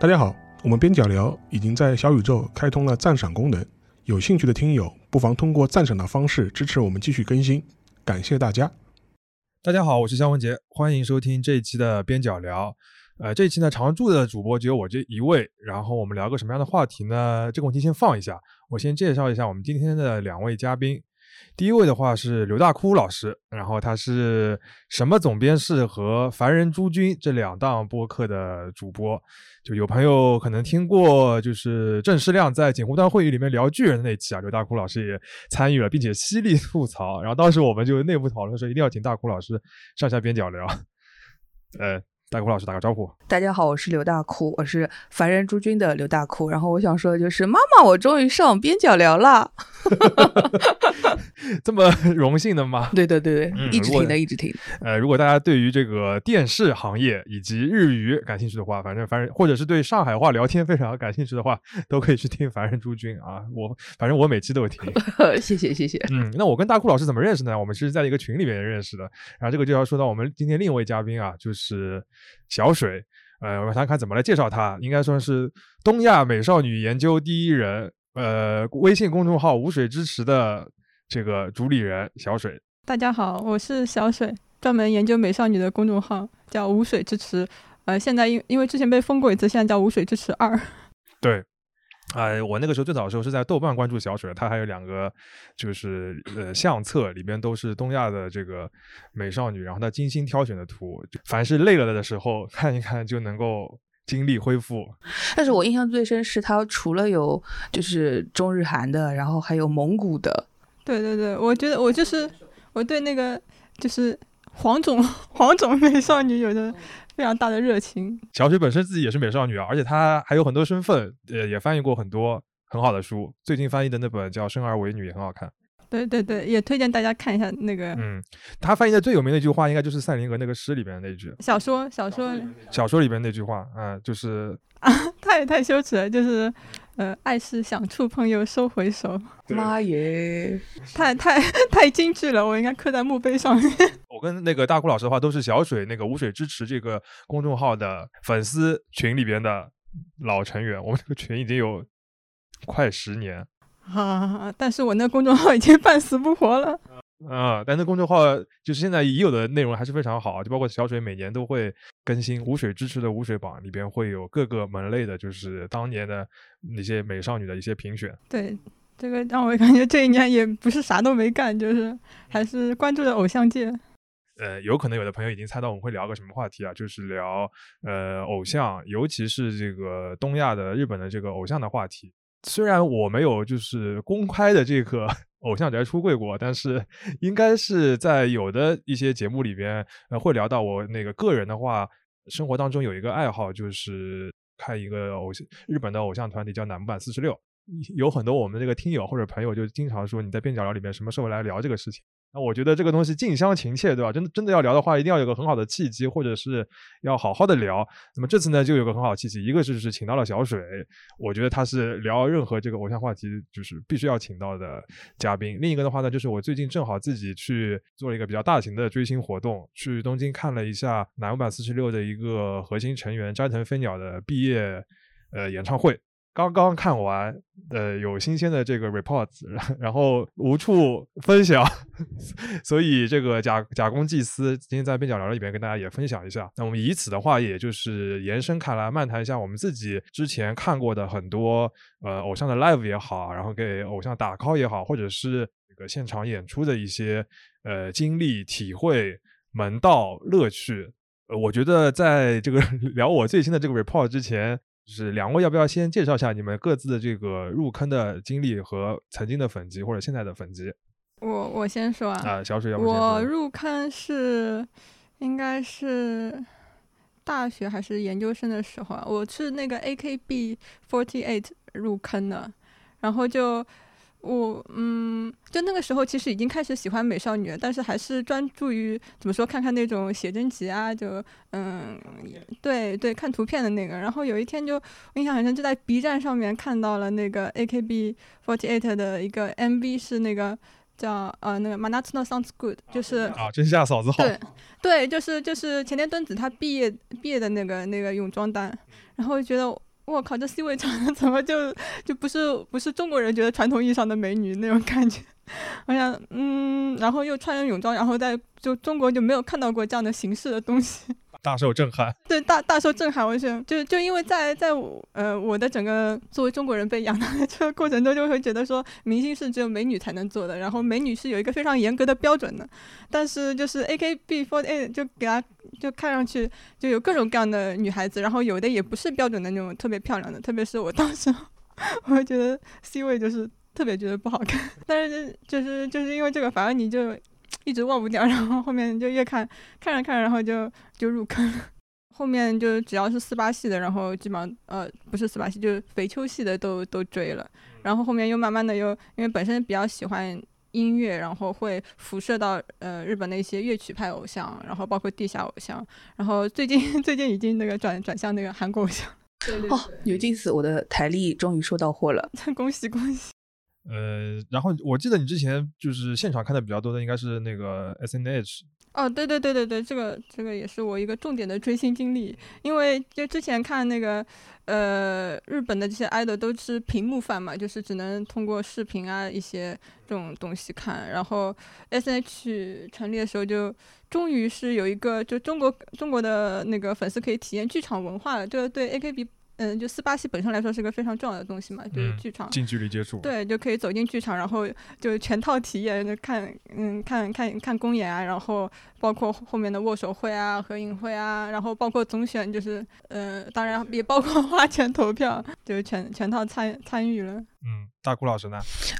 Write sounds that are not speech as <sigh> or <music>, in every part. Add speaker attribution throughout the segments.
Speaker 1: 大家好，我们边角聊已经在小宇宙开通了赞赏功能，有兴趣的听友不妨通过赞赏的方式支持我们继续更新，感谢大家。
Speaker 2: 大家好，我是肖文杰，欢迎收听这一期的边角聊。呃，这一期呢，常驻的主播只有我这一位，然后我们聊个什么样的话题呢？这个问题先放一下，我先介绍一下我们今天的两位嘉宾。第一位的话是刘大哭老师，然后他是什么总编室和凡人诸君这两档播客的主播。就有朋友可能听过，就是郑世亮在锦湖端会议里面聊巨人的那期啊，刘大哭老师也参与了，并且犀利吐槽。然后当时我们就内部讨论说，一定要请大哭老师上下边角聊。<laughs> 呃。大哭老师打个招呼。
Speaker 3: 大家好，我是刘大哭，我是凡人诸君的刘大哭。然后我想说的就是，妈妈，我终于上边角聊了。<laughs>
Speaker 2: 这么荣幸的吗？<laughs>
Speaker 3: 对对对对，一直听的，一直听。
Speaker 2: 呃，如果大家对于这个电视行业以及日语感兴趣的话，反正凡人或者是对上海话聊天非常感兴趣的话，<laughs> 都可以去听凡人诸君啊。我反正我每期都有听。
Speaker 3: 谢谢谢谢。
Speaker 2: 嗯，那我跟大哭老师怎么认识呢？我们其实在一个群里面认识的。然后这个就要说到我们今天另一位嘉宾啊，就是。小水，呃，我想看怎么来介绍她，应该算是东亚美少女研究第一人，呃，微信公众号“无水之池”的这个主理人小水。
Speaker 4: 大家好，我是小水，专门研究美少女的公众号叫“无水之池”，呃，现在因因为之前被封过一次，现在叫“无水之池二”。
Speaker 2: 对。啊，我那个时候最早的时候是在豆瓣关注小水，他还有两个就是呃相册，里边都是东亚的这个美少女，然后她精心挑选的图，凡是累了的时候看一看就能够精力恢复。
Speaker 3: 但是我印象最深是他除了有就是中日韩的，然后还有蒙古的。
Speaker 4: 对对对，我觉得我就是我对那个就是黄种 <laughs> 黄种美少女有的。非常大的热情。
Speaker 2: 小雪本身自己也是美少女啊，而且她还有很多身份，呃，也翻译过很多很好的书。最近翻译的那本叫《生而为女》也很好看。
Speaker 4: 对对对，也推荐大家看一下那个。
Speaker 2: 嗯，他翻译的最有名的一句话，应该就是赛林格那个诗里边的那句。
Speaker 4: 小说，小说，
Speaker 2: 小说里边那句话，嗯，就是
Speaker 4: 啊，太太羞耻了，就是，呃，爱是想触碰又收回手。
Speaker 3: 妈耶，
Speaker 4: 太太 <laughs> 太精致了，我应该刻在墓碑上面。<laughs>
Speaker 2: 我跟那个大哭老师的话，都是小水那个无水支持这个公众号的粉丝群里边的老成员，我们这个群已经有快十年。
Speaker 4: 啊！但是我那公众号已经半死不活了。
Speaker 2: 啊！但那公众号就是现在已有的内容还是非常好，就包括小水每年都会更新无水支持的无水榜，里边会有各个门类的，就是当年的那些美少女的一些评选。
Speaker 4: 对，这个让我感觉这一年也不是啥都没干，就是还是关注了偶像界。
Speaker 2: 呃，有可能有的朋友已经猜到我们会聊个什么话题啊，就是聊呃偶像，尤其是这个东亚的日本的这个偶像的话题。虽然我没有就是公开的这个 <laughs> 偶像宅出柜过，但是应该是在有的一些节目里边，会聊到我那个个人的话，生活当中有一个爱好就是看一个偶像日本的偶像团体叫乃木坂四十六，有很多我们这个听友或者朋友就经常说你在边角聊里面什么时候来聊这个事情。那我觉得这个东西近乡情怯，对吧？真的真的要聊的话，一定要有个很好的契机，或者是要好好的聊。那么这次呢，就有个很好的契机，一个是是请到了小水，我觉得他是聊任何这个偶像话题就是必须要请到的嘉宾。另一个的话呢，就是我最近正好自己去做了一个比较大型的追星活动，去东京看了一下乃木坂四十六的一个核心成员斋藤飞鸟的毕业呃演唱会。刚刚看完，呃，有新鲜的这个 reports，然后无处分享，<laughs> 所以这个假假公济私，今天在边角聊里边跟大家也分享一下。那我们以此的话，也就是延伸开来，漫谈一下我们自己之前看过的很多呃偶像的 live 也好，然后给偶像打 call 也好，或者是这个现场演出的一些呃经历、体会、门道、乐趣。呃，我觉得在这个 <laughs> 聊我最新的这个 report 之前。就是两位要不要先介绍一下你们各自的这个入坑的经历和曾经的粉级或者现在的粉级？
Speaker 4: 我我先说啊，
Speaker 2: 啊，小水要不
Speaker 4: 我入坑是应该是大学还是研究生的时候啊，我是那个 AKB48 入坑的，然后就。我嗯，就那个时候其实已经开始喜欢美少女，但是还是专注于怎么说，看看那种写真集啊，就嗯，对对，看图片的那个。然后有一天就我印象很深，就在 B 站上面看到了那个 AKB48 的一个 MV，是那个叫呃那个 Manatsuno Sounds Good，就是
Speaker 2: 啊，真夏嫂子好。
Speaker 4: 对对，就是就是前田敦子她毕业毕业的那个那个泳装单，然后觉得我靠，这 C 位长得怎么就就不是不是中国人觉得传统意义上的美女那种感觉？我想，嗯，然后又穿着泳装，然后在就中国就没有看到过这样的形式的东西。
Speaker 2: 大受震撼，
Speaker 4: 对大大受震撼。我是，就就因为在在呃我的整个作为中国人被养大的这个过程中，就会觉得说明星是只有美女才能做的，然后美女是有一个非常严格的标准的。但是就是 AKB48 就给他就看上去就有各种各样的女孩子，然后有的也不是标准的那种特别漂亮的，特别是我当时我觉得 C 位就是特别觉得不好看，但是就是就是因为这个，反而你就。一直忘不掉，然后后面就越看，看着看着，然后就就入坑了。后面就只要是四八系的，然后基本上呃不是四八系，就是肥秋系的都都追了。然后后面又慢慢的又因为本身比较喜欢音乐，然后会辐射到呃日本的一些乐曲派偶像，然后包括地下偶像。然后最近 <laughs> 最近已经那个转转向那个韩国偶像。
Speaker 3: 哦，牛津死，我的台历终于收到货了，
Speaker 4: 恭 <laughs> 喜恭喜！
Speaker 2: 呃，然后我记得你之前就是现场看的比较多的，应该是那个 S N H。
Speaker 4: 哦，对对对对对，这个这个也是我一个重点的追星经历，因为就之前看那个呃日本的这些 idol 都是屏幕饭嘛，就是只能通过视频啊一些这种东西看，然后 S N H 成立的时候就终于是有一个就中国中国的那个粉丝可以体验剧场文化了，这对 A K B。嗯，就斯巴西本身来说是个非常重要的东西嘛，就是剧场
Speaker 2: 近距离接触，
Speaker 4: 对，就可以走进剧场，然后就全套体验，就看，嗯，看看看公演啊，然后包括后面的握手会啊、合影会啊，然后包括总选，就是，呃，当然也包括花钱投票，就是全全套参参与了。
Speaker 2: 嗯，大顾老师呢？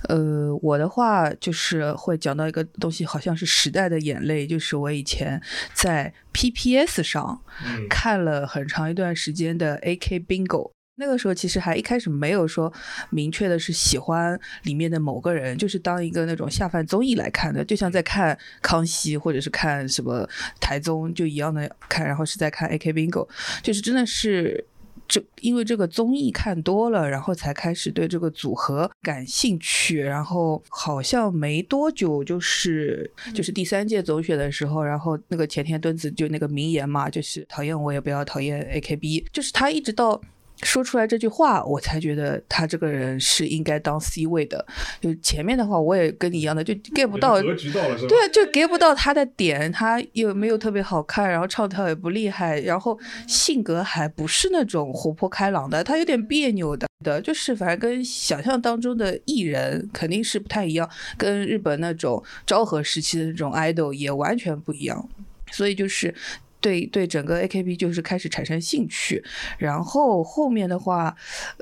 Speaker 3: 呃，我的话就是会讲到一个东西，好像是时代的眼泪，就是我以前在 PPS 上看了很长一段时间的 AK Bingo。那个时候其实还一开始没有说明确的是喜欢里面的某个人，就是当一个那种下饭综艺来看的，就像在看康熙或者是看什么台综就一样的看，然后是在看 AK Bingo，就是真的是。这因为这个综艺看多了，然后才开始对这个组合感兴趣。然后好像没多久，就是就是第三届总选的时候，然后那个前田敦子就那个名言嘛，就是讨厌我也不要讨厌 AKB，就是他一直到。说出来这句话，我才觉得他这个人是应该当 C 位的。就前面的话，我也跟你一样的，就 get 不到，
Speaker 1: 对，
Speaker 3: 就 get 不到他的点。他又没有特别好看，然后唱跳也不厉害，然后性格还不是那种活泼开朗的，他有点别扭的的，就是反正跟想象当中的艺人肯定是不太一样，跟日本那种昭和时期的那种 idol 也完全不一样，所以就是。对对，整个 AKB 就是开始产生兴趣，然后后面的话，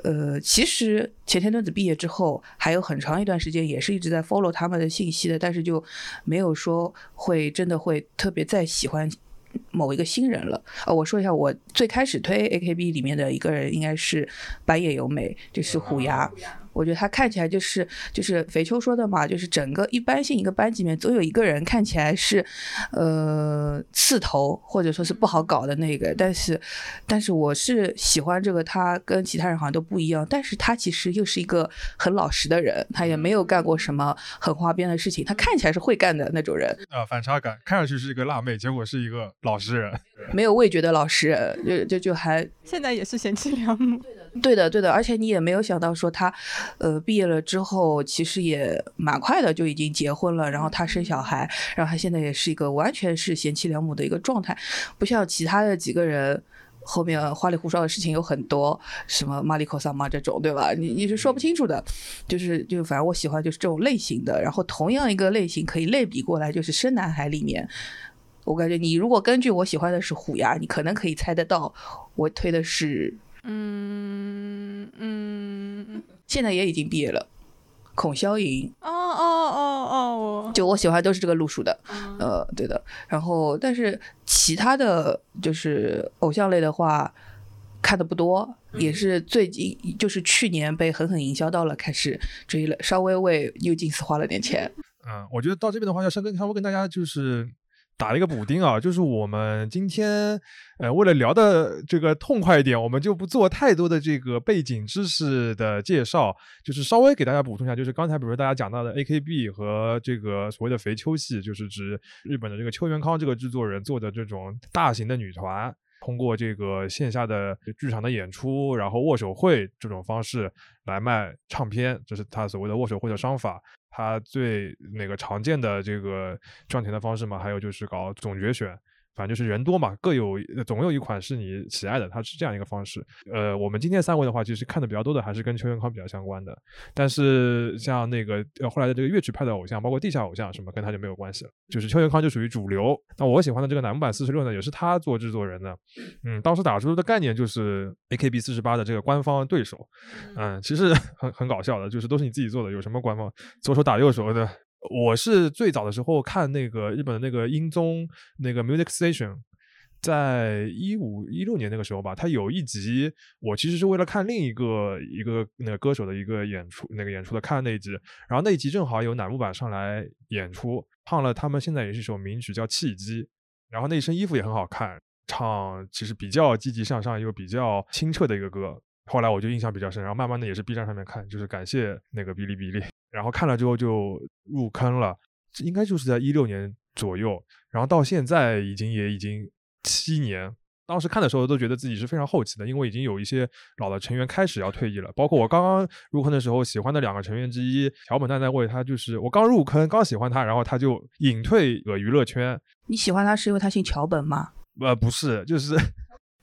Speaker 3: 呃，其实前田敦子毕业之后，还有很长一段时间也是一直在 follow 他们的信息的，但是就没有说会真的会特别再喜欢某一个新人了。呃，我说一下，我最开始推 AKB 里面的一个人应该是白野由美，就是虎牙。我觉得他看起来就是就是肥秋说的嘛，就是整个一般性一个班级里面总有一个人看起来是，呃刺头或者说是不好搞的那个，但是但是我是喜欢这个他跟其他人好像都不一样，但是他其实又是一个很老实的人，他也没有干过什么很花边的事情，他看起来是会干的那种人。
Speaker 2: 啊，反差感，看上去是一个辣妹，结果是一个老实人，<laughs>
Speaker 3: 没有味觉的老实人，就就就还
Speaker 4: 现在也是贤妻良母。<laughs>
Speaker 3: 对的，对的，而且你也没有想到说他，呃，毕业了之后其实也蛮快的就已经结婚了，然后他生小孩，然后他现在也是一个完全是贤妻良母的一个状态，不像其他的几个人后面花里胡哨的事情有很多，什么马里克萨玛这种，对吧？你你是说不清楚的，就是就反正我喜欢就是这种类型的，然后同样一个类型可以类比过来，就是生男孩里面，我感觉你如果根据我喜欢的是虎牙，你可能可以猜得到我推的是。嗯嗯，现在也已经毕业了，孔霄莹。
Speaker 4: 哦哦哦哦，
Speaker 3: 就我喜欢都是这个路数的，呃，对的。然后，但是其他的就是偶像类的话，看的不多，也是最近就是去年被狠狠营销到了，开始追了，稍微为 New Jeans 花了点钱。
Speaker 2: 嗯，我觉得到这边的话，要稍跟稍微跟大家就是。打了一个补丁啊，就是我们今天，呃，为了聊的这个痛快一点，我们就不做太多的这个背景知识的介绍，就是稍微给大家补充一下，就是刚才比如说大家讲到的 AKB 和这个所谓的肥秋系，就是指日本的这个秋元康这个制作人做的这种大型的女团。通过这个线下的剧场的演出，然后握手会这种方式来卖唱片，这是他所谓的握手会的商法。他最那个常见的这个赚钱的方式嘛，还有就是搞总决选。反正就是人多嘛，各有总有一款是你喜爱的，它是这样一个方式。呃，我们今天三位的话，其实看的比较多的还是跟邱元康比较相关的。但是像那个后来的这个乐曲派的偶像，包括地下偶像什么，跟他就没有关系了。就是邱元康就属于主流。那我喜欢的这个南木坂四十六呢，也是他做制作人的。嗯，当时打出的概念就是 AKB 四十八的这个官方对手。嗯，其实 <laughs> 很很搞笑的，就是都是你自己做的，有什么官方左手打右手的。我是最早的时候看那个日本的那个音综那个 Music Station，在一五一六年那个时候吧，他有一集我其实是为了看另一个一个那个歌手的一个演出那个演出的看那一集，然后那一集正好有乃木坂上来演出，唱了他们现在也是一首名曲叫《契机》，然后那一身衣服也很好看，唱其实比较积极向上又比较清澈的一个歌，后来我就印象比较深，然后慢慢的也是 B 站上面看，就是感谢那个哔哩哔哩。然后看了之后就入坑了，应该就是在一六年左右，然后到现在已经也已经七年。当时看的时候都觉得自己是非常后期的，因为已经有一些老的成员开始要退役了。包括我刚刚入坑的时候喜欢的两个成员之一桥本奈奈未，他就是我刚入坑刚喜欢他，然后他就隐退了娱乐圈。
Speaker 3: 你喜欢他是因为他姓桥本吗？
Speaker 2: 呃，不是，就是。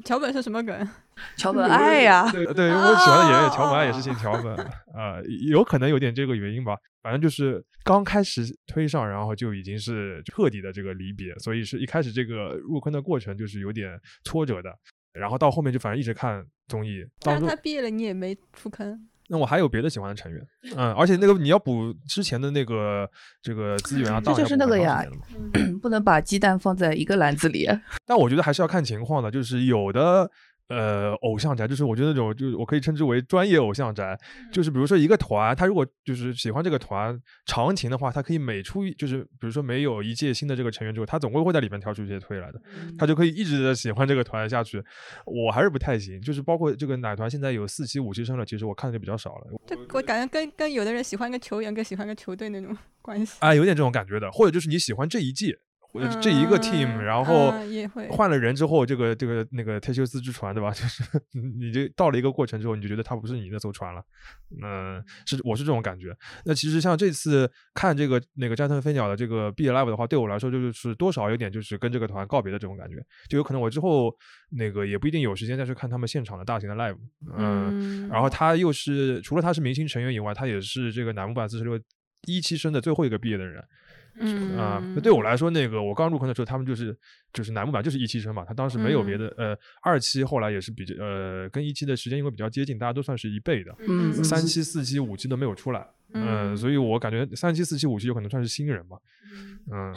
Speaker 4: 桥本是什么梗？
Speaker 3: 桥本爱呀，
Speaker 2: 对对，我喜欢的演员桥本爱也是姓桥本啊，有可能有点这个原因吧。反正就是刚开始推上，然后就已经是彻底的这个离别，所以是一开始这个入坑的过程就是有点挫折的。然后到后面就反正一直看综艺。
Speaker 4: 但是他毕业了，你也没出坑。
Speaker 2: 那我还有别的喜欢的成员，嗯，而且那个你要补之前的那个这个资源啊，
Speaker 3: 这就是那个呀，<clears throat> 不能把鸡蛋放在一个篮子里。
Speaker 2: 但我觉得还是要看情况的，就是有的。呃，偶像宅就是我觉得那种，就是我可以称之为专业偶像宅，就是比如说一个团，他如果就是喜欢这个团长情的话，他可以每出就是比如说没有一届新的这个成员之后，他总归会在里面挑出一些推来的，他就可以一直的喜欢这个团下去。我还是不太行，就是包括这个奶团现在有四期五期生了，其实我看的就比较少了。
Speaker 4: 这我感觉跟跟有的人喜欢一个球员跟喜欢一个球队那种 <laughs> 关系
Speaker 2: 啊，有点这种感觉的，或者就是你喜欢这一届。这一个 team，然后换了人之后，这个这个那个忒修斯之船，对吧？<laughs> 就是你就到了一个过程之后，你就觉得它不是你那艘船了。嗯，是我是这种感觉。那其实像这次看这个那个斋藤飞鸟的这个毕业 live 的话，对我来说就是多少有点就是跟这个团告别的这种感觉。就有可能我之后那个也不一定有时间再去看他们现场的大型的 live。嗯，然后他又是除了他是明星成员以外，他也是这个南木坂四十六一期生的最后一个毕业的人。
Speaker 4: 嗯
Speaker 2: 啊，那对我来说，那个我刚入坑的时候，他们就是就是楠木板就是一期生嘛，他当时没有别的，呃，二期后来也是比较呃跟一期的时间因为比较接近，大家都算是一辈的，
Speaker 3: 嗯，
Speaker 2: 三期、四期、五期都没有出来，嗯，所以我感觉三期、四期、五期有可能算是新人嘛，嗯，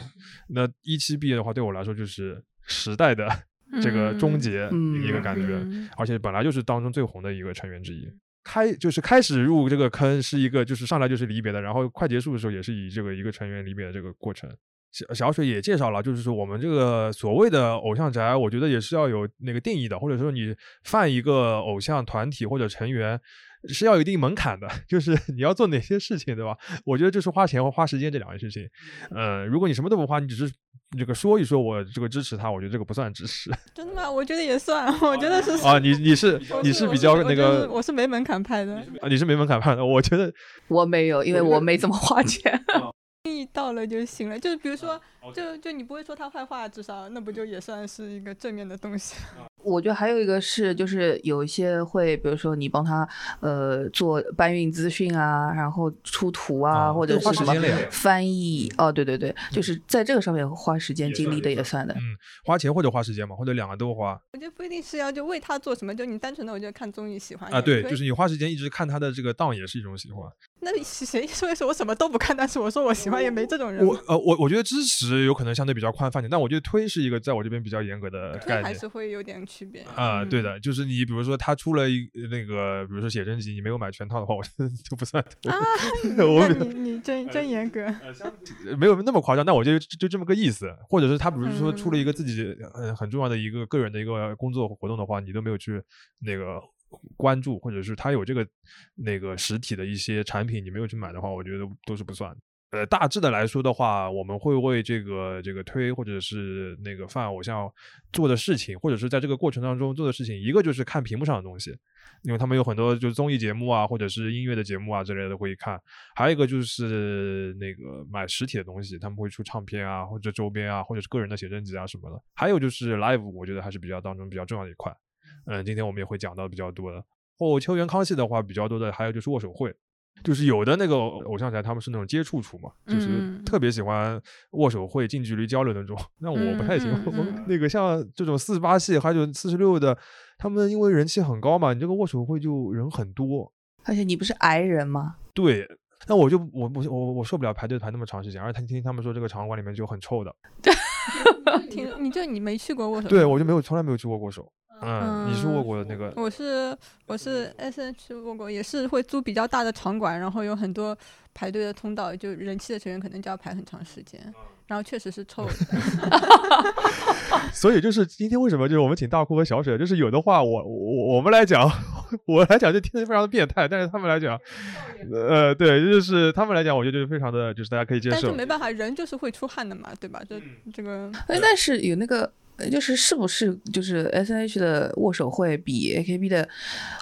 Speaker 2: 那一期毕业的话，对我来说就是时代的 <laughs> 这个终结一个感觉，而且本来就是当中最红的一个成员之一。开就是开始入这个坑是一个就是上来就是离别的，然后快结束的时候也是以这个一个成员离别的这个过程。小小水也介绍了，就是说我们这个所谓的偶像宅，我觉得也是要有那个定义的，或者说你犯一个偶像团体或者成员。是要有一定门槛的，<laughs> 就是你要做哪些事情，对吧？我觉得就是花钱和花时间这两件事情。呃，如果你什么都不花，你只是这个说一说，我这个支持他，我觉得这个不算支持。<laughs>
Speaker 4: 真的吗？我觉得也算，我觉得是
Speaker 2: 啊，你你是你是比较那个，
Speaker 4: 我是没门槛派的
Speaker 2: 啊，你是没门槛派的，我觉得 <laughs>
Speaker 3: 我没有，因为我没怎么花钱。
Speaker 4: 意到了就行了，就是比如说，就就你不会说他坏话，至少那不就也算是一个正面的东西。
Speaker 3: 我觉得还有一个是，就是有一些会，比如说你帮他呃做搬运资讯啊，然后出图啊，或者是什么翻译哦，对对对，就是在这个上面花时间精力的也算的。
Speaker 2: 嗯，花钱或者花时间嘛，或者两个都花。
Speaker 4: 我觉得不一定是要就为他做什么，就你单纯的我觉得看综艺喜欢
Speaker 2: 啊，对，就是你花时间一直看他的这个档也是一种喜欢。
Speaker 4: 那谁说一说我什么都不看，但是我说我喜欢也没这种人。
Speaker 2: 我呃我我觉得支持有可能相对比较宽泛点，但我觉得推是一个在我这边比较严格的概念，
Speaker 4: 还是会有点区别
Speaker 2: 啊。对的，就是你比如说他出了一那个，比如说写真集，你没有买全套的话，我觉 <laughs> 得就不算
Speaker 4: 啊。<laughs> 我你你真真严格，
Speaker 2: 没有那么夸张，但我就就这么个意思。或者是他比如说出了一个自己很很重要的一个个人的一个工作活动的话，你都没有去那个。关注，或者是他有这个那个实体的一些产品，你没有去买的话，我觉得都是不算。呃，大致的来说的话，我们会为这个这个推或者是那个泛偶像做的事情，或者是在这个过程当中做的事情，一个就是看屏幕上的东西，因为他们有很多就是综艺节目啊，或者是音乐的节目啊之类的会看，还有一个就是那个买实体的东西，他们会出唱片啊，或者周边啊，或者是个人的写真集啊什么的，还有就是 live，我觉得还是比较当中比较重要的一块。嗯，今天我们也会讲到比较多的。或秋元康系的话，比较多的还有就是握手会。就是有的那个偶像宅，他们是那种接触处嘛，就是特别喜欢握手会、近距离交流那种。<laughs> 那我不太行，我那个像这种四十八系还有四十六的，他们因为人气很高嘛，你这个握手会就人很多。
Speaker 3: 而且你不是矮人吗？
Speaker 2: 对，那我就我不我我受不了排队排那么长时间，而且听听他们说这个场馆里面就很臭的。
Speaker 4: 对 <laughs> 听你就你没去过握手？
Speaker 2: 对，我就没有从来没有去过握手。嗯，你是握过的那个？
Speaker 4: 我是我是 S H 握过，也是会租比较大的场馆，然后有很多排队的通道，就人气的成员可能就要排很长时间，然后确实是臭的。<laughs> <laughs>
Speaker 2: 所以就是今天为什么就是我们请大哭和小水，就是有的话我我我们来讲，<laughs> 我来讲就听着非常的变态，但是他们来讲，呃，对，就是他们来讲，我觉得就是非常的就是大家可以接受。但
Speaker 4: 是没办法，人就是会出汗的嘛，对吧？这这个。
Speaker 3: 哎，但是有那个。就是是不是就是 S N H 的握手会比 A K B 的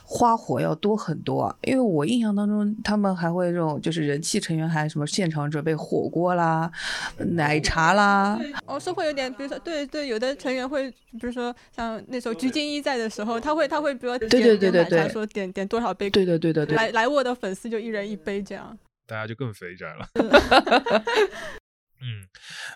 Speaker 3: 花火要多很多啊？因为我印象当中，他们还会这种就是人气成员还什么现场准备火锅啦、奶茶啦。
Speaker 4: 哦，是会有点，比如说对对，有的成员会，比如说像那时候鞠婧祎在的时候，他会他会比如
Speaker 3: 对对对对对，
Speaker 4: 说点点多少杯，
Speaker 3: 对对对对对，
Speaker 4: 来来我的粉丝就一人一杯这样，
Speaker 2: 大家就更肥宅了。<laughs> 嗯，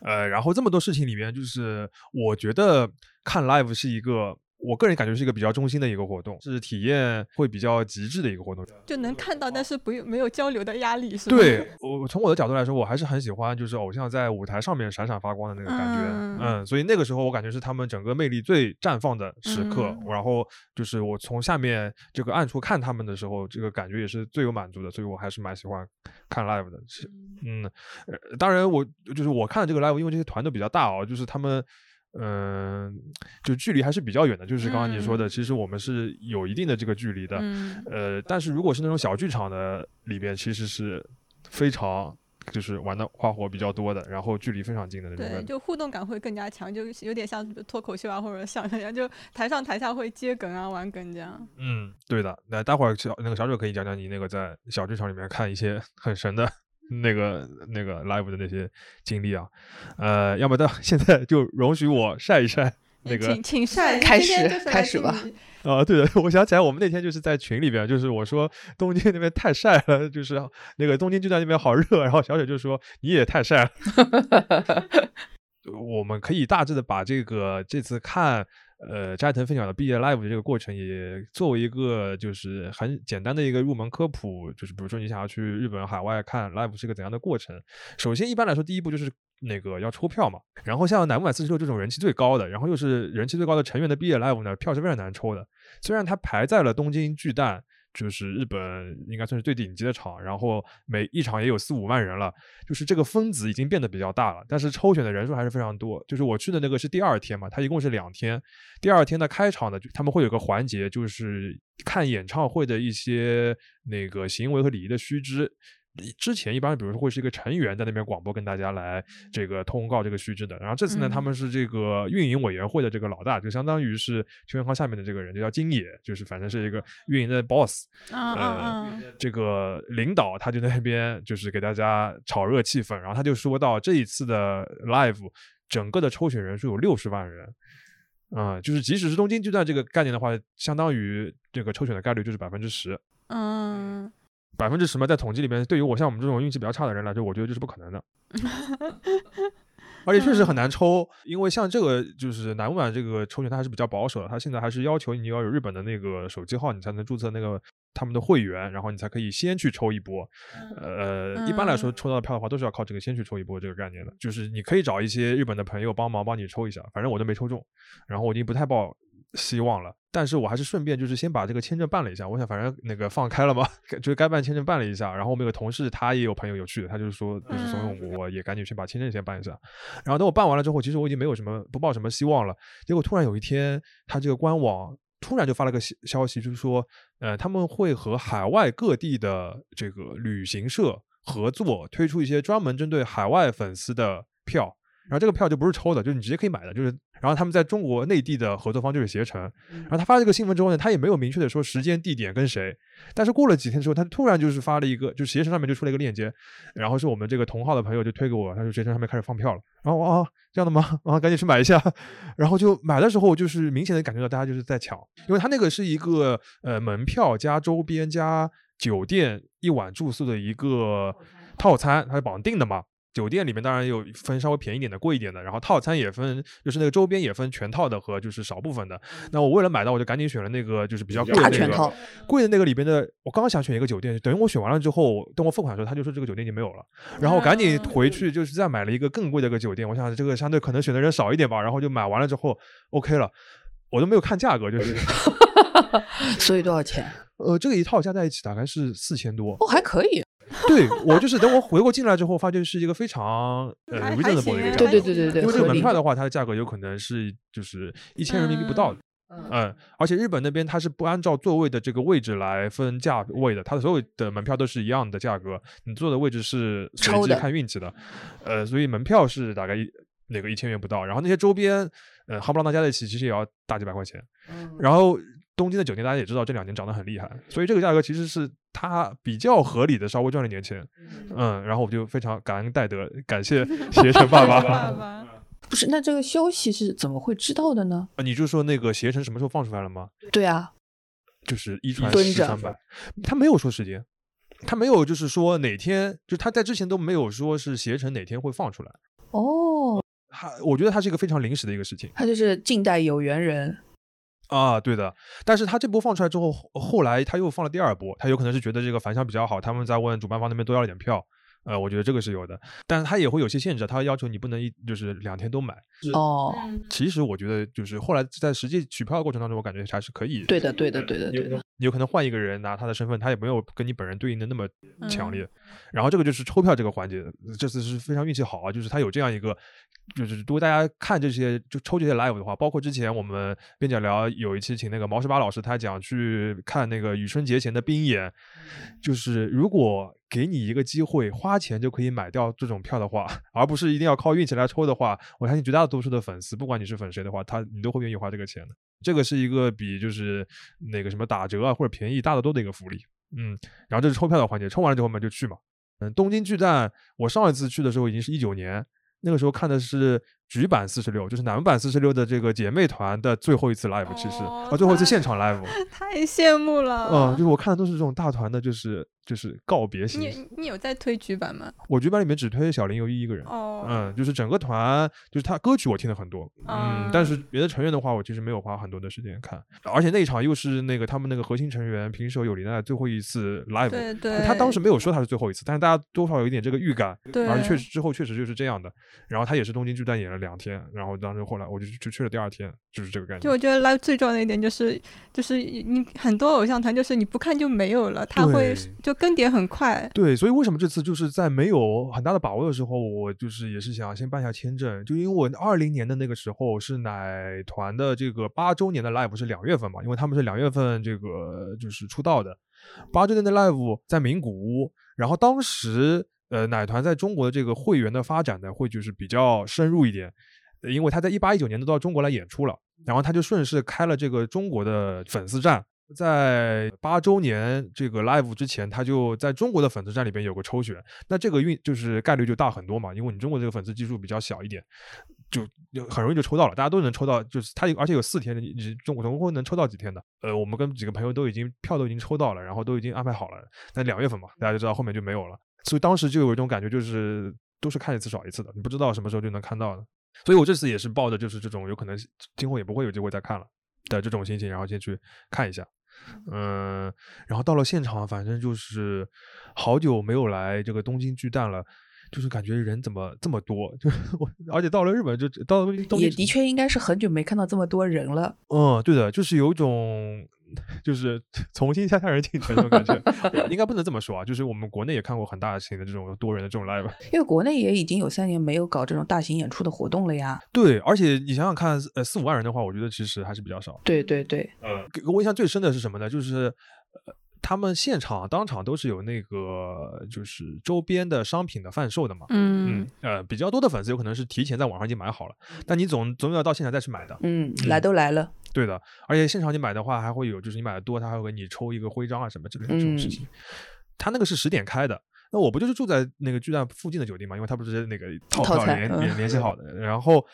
Speaker 2: 呃，然后这么多事情里面，就是我觉得看 live 是一个。我个人感觉是一个比较中心的一个活动，是体验会比较极致的一个活动，
Speaker 4: 就能看到，但是不用没有交流的压力，是
Speaker 2: 吧？对 <laughs> 我从我的角度来说，我还是很喜欢就是偶像在舞台上面闪闪发光的那个感觉，嗯，所以那个时候我感觉是他们整个魅力最绽放的时刻。然后就是我从下面这个暗处看他们的时候，这个感觉也是最有满足的，所以我还是蛮喜欢看 live 的。嗯，当然我就是我看这个 live，因为这些团都比较大哦，就是他们。嗯，就距离还是比较远的，就是刚刚你说的，其实我们是有一定的这个距离的。呃，但是如果是那种小剧场的里边，其实是非常就是玩的花活比较多的，然后距离非常近的那种。
Speaker 4: 对，就互动感会更加强，就有点像脱口秀啊或者相声一样，就台上台下会接梗啊玩梗这样。
Speaker 2: 嗯，对的。那待会儿小那个小九可以讲讲你那个在小剧场里面看一些很神的。那个那个 live 的那些经历啊，呃，要么到现在就容许我晒一晒那个，
Speaker 4: 请请晒，
Speaker 3: 开始开始吧。<laughs>
Speaker 2: 啊，对的，<laughs> 我想起来，我们那天就是在群里边，就是我说东京那边太晒了，就是那个东京就在那边好热，然后小雪就说你也太晒了。<laughs> 我们可以大致的把这个这次看。呃，斋藤分享的毕业 live 这个过程，也作为一个就是很简单的一个入门科普，就是比如说你想要去日本海外看 live 是个怎样的过程。首先，一般来说，第一步就是那个要抽票嘛。然后像乃木坂四十六这种人气最高的，然后又是人气最高的成员的毕业 live 呢，票是非常难抽的。虽然它排在了东京巨蛋。就是日本应该算是最顶级的场，然后每一场也有四五万人了，就是这个分子已经变得比较大了，但是抽选的人数还是非常多。就是我去的那个是第二天嘛，它一共是两天，第二天的开场的他们会有个环节，就是看演唱会的一些那个行为和礼仪的须知。之前一般比如说会是一个成员在那边广播跟大家来这个通告这个须知的，然后这次呢他们是这个运营委员会的这个老大，就相当于是邱元康下面的这个人，就叫金野，就是反正是一个运营的 boss，呃，这个领导他就在那边就是给大家炒热气氛，然后他就说到这一次的 live 整个的抽选人数有六十万人，嗯，就是即使是东京巨蛋这个概念的话，相当于这个抽选的概率就是百分之十，嗯。百分之十嘛，在统计里面，对于我像我们这种运气比较差的人来说，我觉得这是不可能的。<laughs> 而且确实很难抽，因为像这个就是南晚这个抽选，它还是比较保守的。它现在还是要求你要有日本的那个手机号，你才能注册那个他们的会员，然后你才可以先去抽一波。呃，一般来说抽到票的话，都是要靠这个先去抽一波这个概念的。就是你可以找一些日本的朋友帮忙帮你抽一下，反正我都没抽中，然后我已经不太抱希望了。但是我还是顺便就是先把这个签证办了一下，我想反正那个放开了嘛，<laughs> 就是该办签证办了一下。然后我们有个同事，他也有朋友有去的，他就是说，就是怂恿我也赶紧去把签证先办一下。然后等我办完了之后，其实我已经没有什么不抱什么希望了。结果突然有一天，他这个官网突然就发了个消息，就是说，呃，他们会和海外各地的这个旅行社合作推出一些专门针对海外粉丝的票，然后这个票就不是抽的，就是你直接可以买的，就是。然后他们在中国内地的合作方就是携程，然后他发这个新闻之后呢，他也没有明确的说时间、地点跟谁，但是过了几天之后，他突然就是发了一个，就是携程上面就出了一个链接，然后是我们这个同号的朋友就推给我，他说携程上面开始放票了，然后啊这样的吗？啊赶紧去买一下，<laughs> 然后就买的时候就是明显的感觉到大家就是在抢，因为他那个是一个呃门票加周边加酒店一晚住宿的一个套餐，它是绑定的嘛。酒店里面当然有分稍微便宜点的、贵一点的，然后套餐也分，就是那个周边也分全套的和就是少部分的。那我为了买到，我就赶紧选了那个就是比较贵的那个，贵的那个里边的。我刚刚想选一个酒店，等于我选完了之后，等我付款的时候，他就说这个酒店已经没有了。然后我赶紧回去，就是再买了一个更贵的一个酒店。我想这个相对可能选的人少一点吧，然后就买完了之后，OK 了。我都没有看价格，就是。<laughs>
Speaker 3: 所以多少钱？
Speaker 2: 呃，这个一套加在一起大概是四千多。
Speaker 3: 哦，还可以。<laughs>
Speaker 2: 对我就是等我回过进来之后，发现是一个非常呃 reasonable 的一个价格。
Speaker 3: 对对对对对。
Speaker 2: 因为这个门票的话，它的价格有可能是就是一千人民币不到的。嗯。而且日本那边它是不按照座位的这个位置来分价位的，它的所有的门票都是一样的价格，你坐的位置是随机看运气的。呃，所以门票是大概一那个一千元不到，然后那些周边，呃，哈不拉加在一起其实也要大几百块钱。嗯。然后。东京的酒店大家也知道，这两年涨得很厉害，所以这个价格其实是他比较合理的，稍微赚了点钱。嗯，然后我就非常感恩戴德，感谢携程爸爸。<laughs>
Speaker 3: 不是，那这个消息是怎么会知道的呢？
Speaker 2: 啊你就说那个携程什么时候放出来了吗？
Speaker 3: 对啊，
Speaker 2: 就是一传十传百，他没有说时间，他没有就是说哪天，就他在之前都没有说是携程哪天会放出来。
Speaker 3: 哦，
Speaker 2: 他我觉得他是一个非常临时的一个事情。
Speaker 3: 他就是近代有缘人。
Speaker 2: 啊，对的，但是他这波放出来之后，后来他又放了第二波，他有可能是觉得这个反响比较好，他们在问主办方那边多要了点票。呃，我觉得这个是有的，但是他也会有些限制，他要求你不能一就是两天都买。
Speaker 3: 哦，
Speaker 2: 其实我觉得就是后来在实际取票的过程当中，我感觉还是可以。
Speaker 3: 对的，对的，对的，对的。
Speaker 2: 你有可能换一个人拿他的身份，他也没有跟你本人对应的那么强烈。然后这个就是抽票这个环节，这次是非常运气好啊，就是他有这样一个，就是如果大家看这些就抽这些 live 的话，包括之前我们边角聊有一期请那个毛十八老师，他讲去看那个羽春节前的冰演，就是如果。给你一个机会，花钱就可以买掉这种票的话，而不是一定要靠运气来抽的话，我相信绝大多数的粉丝，不管你是粉谁的话，他你都会愿意花这个钱的。这个是一个比就是那个什么打折啊或者便宜大得多的一个福利。嗯，然后这是抽票的环节，抽完了之后嘛就去嘛。嗯，东京巨蛋，我上一次去的时候已经是一九年，那个时候看的是。局版四十六就是男版四十六的这个姐妹团的最后一次 live，其实啊最后一次现场 live，<laughs>
Speaker 4: 太羡慕了。
Speaker 2: 嗯，就是我看的都是这种大团的，就是就是告别型。
Speaker 4: 你你有在推局版吗？
Speaker 2: 我局版里面只推小林由一一个人。哦，嗯，就是整个团，就是他歌曲我听了很多，嗯，但是别的成员的话，我其实没有花很多的时间看。而且那一场又是那个他们那个核心成员平手有林奈最后一次 live，
Speaker 4: 对对。
Speaker 2: 他当时没有说他是最后一次，但是大家多少有一点这个预感，
Speaker 4: 对，
Speaker 2: 而且确实之后确实就是这样的。然后他也是东京巨蛋演了两天，然后。当时后来我就就去了第二天，就是这个感觉。
Speaker 4: 就我觉得 live 最重要的一点就是，就是你很多偶像团就是你不看就没有了，他会就更迭很快。
Speaker 2: 对，所以为什么这次就是在没有很大的把握的时候，我就是也是想先办下签证，就因为我二零年的那个时候是奶团的这个八周年的 live 是两月份嘛，因为他们是两月份这个就是出道的，八周年的 live 在名古屋，然后当时呃奶团在中国的这个会员的发展呢会就是比较深入一点。因为他在一八一九年都到中国来演出了，然后他就顺势开了这个中国的粉丝站，在八周年这个 live 之前，他就在中国的粉丝站里边有个抽选，那这个运就是概率就大很多嘛，因为你中国这个粉丝基数比较小一点，就就很容易就抽到了，大家都能抽到，就是他而且有四天，你中国总共能抽到几天的？呃，我们跟几个朋友都已经票都已经抽到了，然后都已经安排好了，那两月份嘛，大家就知道后面就没有了，所以当时就有一种感觉，就是都是看一次少一次的，你不知道什么时候就能看到的。所以我这次也是抱着就是这种有可能今后也不会有机会再看了的这种心情，然后先去看一下，嗯，然后到了现场，反正就是好久没有来这个东京巨蛋了，就是感觉人怎么这么多，<laughs> 就我，而且到了日本就到
Speaker 3: 也的确应该是很久没看到这么多人了。
Speaker 2: 嗯，对的，就是有一种。就是 <laughs> 重新家人进城那种感觉，<laughs> 应该不能这么说啊。就是我们国内也看过很大型的这种多人的这种 live，
Speaker 3: 因为国内也已经有三年没有搞这种大型演出的活动了呀。
Speaker 2: 对，而且你想想看，呃，四五万人的话，我觉得其实还是比较少。
Speaker 3: 对对对，
Speaker 2: 嗯，给我印象最深的是什么呢？就是他们现场当场都是有那个就是周边的商品的贩售的嘛。
Speaker 4: 嗯
Speaker 2: 嗯，呃，比较多的粉丝有可能是提前在网上已经买好了，但你总总要到现场再去买的。
Speaker 3: 嗯，来都来了，
Speaker 2: 对的，而且现场你买的话，还会有就是你买的多，他还会给你抽一个徽章啊什么之类的这种事
Speaker 3: 嗯
Speaker 2: 情。他那个是十点开的，那我不就是住在那个巨蛋附近的酒店嘛？因为他不是那个套票联联联系好的，然后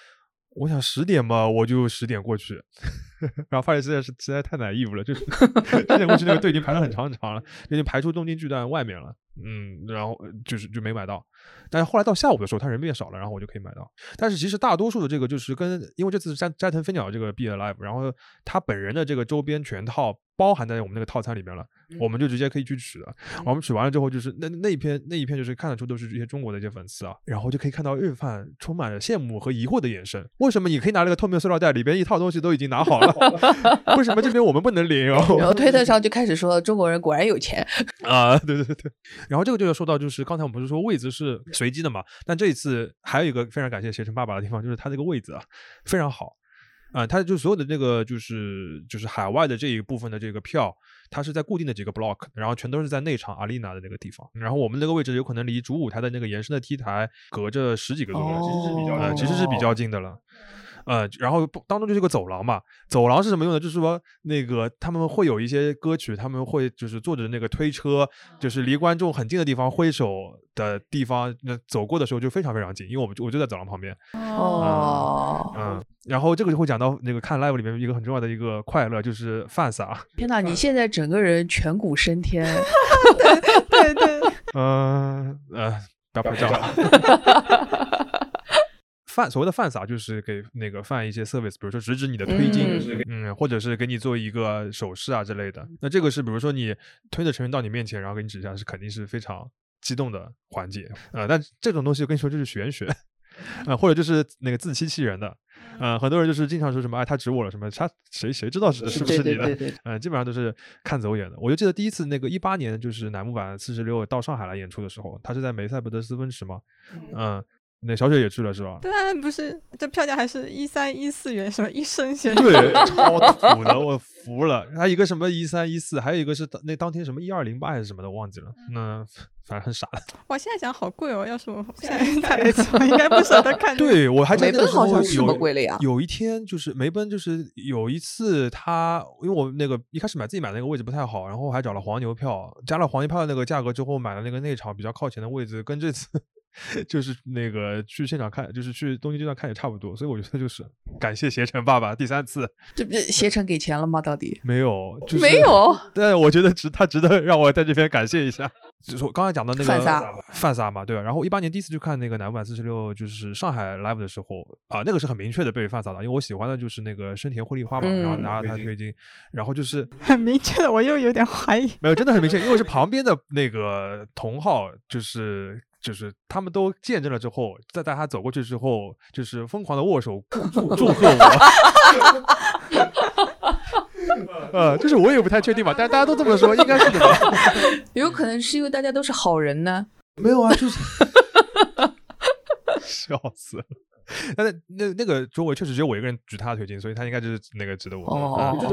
Speaker 2: 我想十点嘛，我就十点过去，<laughs> 然后发现实在是实在太 naive 了，就是 <laughs> 十点过去那个队已经排了很长很长了，已经排出东京巨蛋外面了，嗯，然后呃就是就没买到。但是后来到下午的时候，他人变少了，然后我就可以买到。但是其实大多数的这个就是跟，因为这次是斋斋藤飞鸟这个 B Live，然后他本人的这个周边全套包含在我们那个套餐里面了，我们就直接可以去取了。我们取完了之后，就是那那一篇那一篇就是看得出都是这些中国的一些粉丝啊，然后就可以看到日饭充满了羡慕和疑惑的眼神。为什么你可以拿那个透明塑料袋，里边一套东西都已经拿好了，<laughs> 为什么这边我们不能领？<laughs>
Speaker 3: 然后推特上就开始说中国人果然有钱，
Speaker 2: 啊，对对对，然后这个就要说到，就是刚才我们不是说位置是随机的嘛？但这一次还有一个非常感谢携程爸爸的地方，就是他这个位置啊非常好，啊、他就所有的那个就是就是海外的这一部分的这个票，它是在固定的几个 block，然后全都是在内场阿丽娜的那个地方，然后我们那个位置有可能离主舞台的那个延伸的 T 台隔着十几个座位，其实是比较呃其实是比较近的了。呃，然后不当中就是个走廊嘛，走廊是什么用的？就是说那个他们会有一些歌曲，他们会就是坐着那个推车，就是离观众很近的地方挥手的地方，那走过的时候就非常非常近，因为我们就我就在走廊旁边，
Speaker 3: 哦，
Speaker 2: 嗯，然后这个就会讲到那个看 live 里面一个很重要的一个快乐，就是饭撒，<laughs>
Speaker 3: 天哪，你现在整个人颧骨升天，<laughs>
Speaker 4: 对对，<laughs>
Speaker 2: 嗯呃，不要拍照。饭所谓的饭撒就是给那个饭一些 service，比如说指指你的推进，嗯或者是给你做一个手势啊之类的。那这个是比如说你推着成员到你面前，然后给你指一下，是肯定是非常激动的环节。呃，但这种东西我跟你说就是玄学，<laughs> 呃，或者就是那个自欺欺人的。呃，很多人就是经常说什么，哎，他指我了什么，他谁谁知道是是不是你的？嗯，<laughs> 基本上都是看走眼的。我就记得第一次那个一八年，就是乃木坂四十六到上海来演出的时候，他是在梅赛德斯奔驰嘛，嗯，那小雪也去了是吧？
Speaker 4: 对啊，不是这票价还是一三一四元，什么一升钱？<laughs>
Speaker 2: 对，超土的，我服了。还有一个什么一三一四，还有一个是那当天什么一二零八还是什么的，忘记了。那反正很傻的。
Speaker 4: 哇，现在想好贵哦，要是我 <laughs> 现在买得起，我应该不舍得看。<laughs>
Speaker 2: 对，我还记
Speaker 3: 梅奔
Speaker 2: 得那时候
Speaker 3: 好像是这么
Speaker 2: 有
Speaker 3: 贵了呀，
Speaker 2: 有一天就是梅奔，就是有一次他，因为我那个一开始买自己买那个位置不太好，然后还找了黄牛票，加了黄牛票的那个价格之后，买了那个内场比较靠前的位置，跟这次 <laughs> 就是那个去现场看，就是去东京巨蛋看也差不多，所以我觉得就是感谢携程爸爸第三次
Speaker 3: 这不是携程给钱了吗？到底
Speaker 2: 没有，就是
Speaker 3: 没有，
Speaker 2: 但我觉得值他值得让我在这边感谢一下。就是我刚才讲的那个
Speaker 3: 范萨，
Speaker 2: 范萨嘛，对吧？然后一八年第一次去看那个南五百四十六，就是上海 live 的时候啊、那个是很明确的被范萨的，因为我喜欢的就是那个深田惠梨花嘛，然后
Speaker 3: 嗯
Speaker 2: 拿着它推金，然后就是
Speaker 4: 很明确的，我又有点怀疑。
Speaker 2: 没有真的很明确，因为是旁边的那个同号，就是就是他们都见证了之后，在带他走过去之后，就是疯狂的握手祝祝贺我。呃，就是我也不太确定吧，但是大家都这么说，应该是的吧？<laughs>
Speaker 3: 有可能是因为大家都是好人呢。
Speaker 2: 没有啊，就是 <laughs> 笑死了。但是那那个周围确实只有我一个人举他的推进，所以他应该就是那个值得我。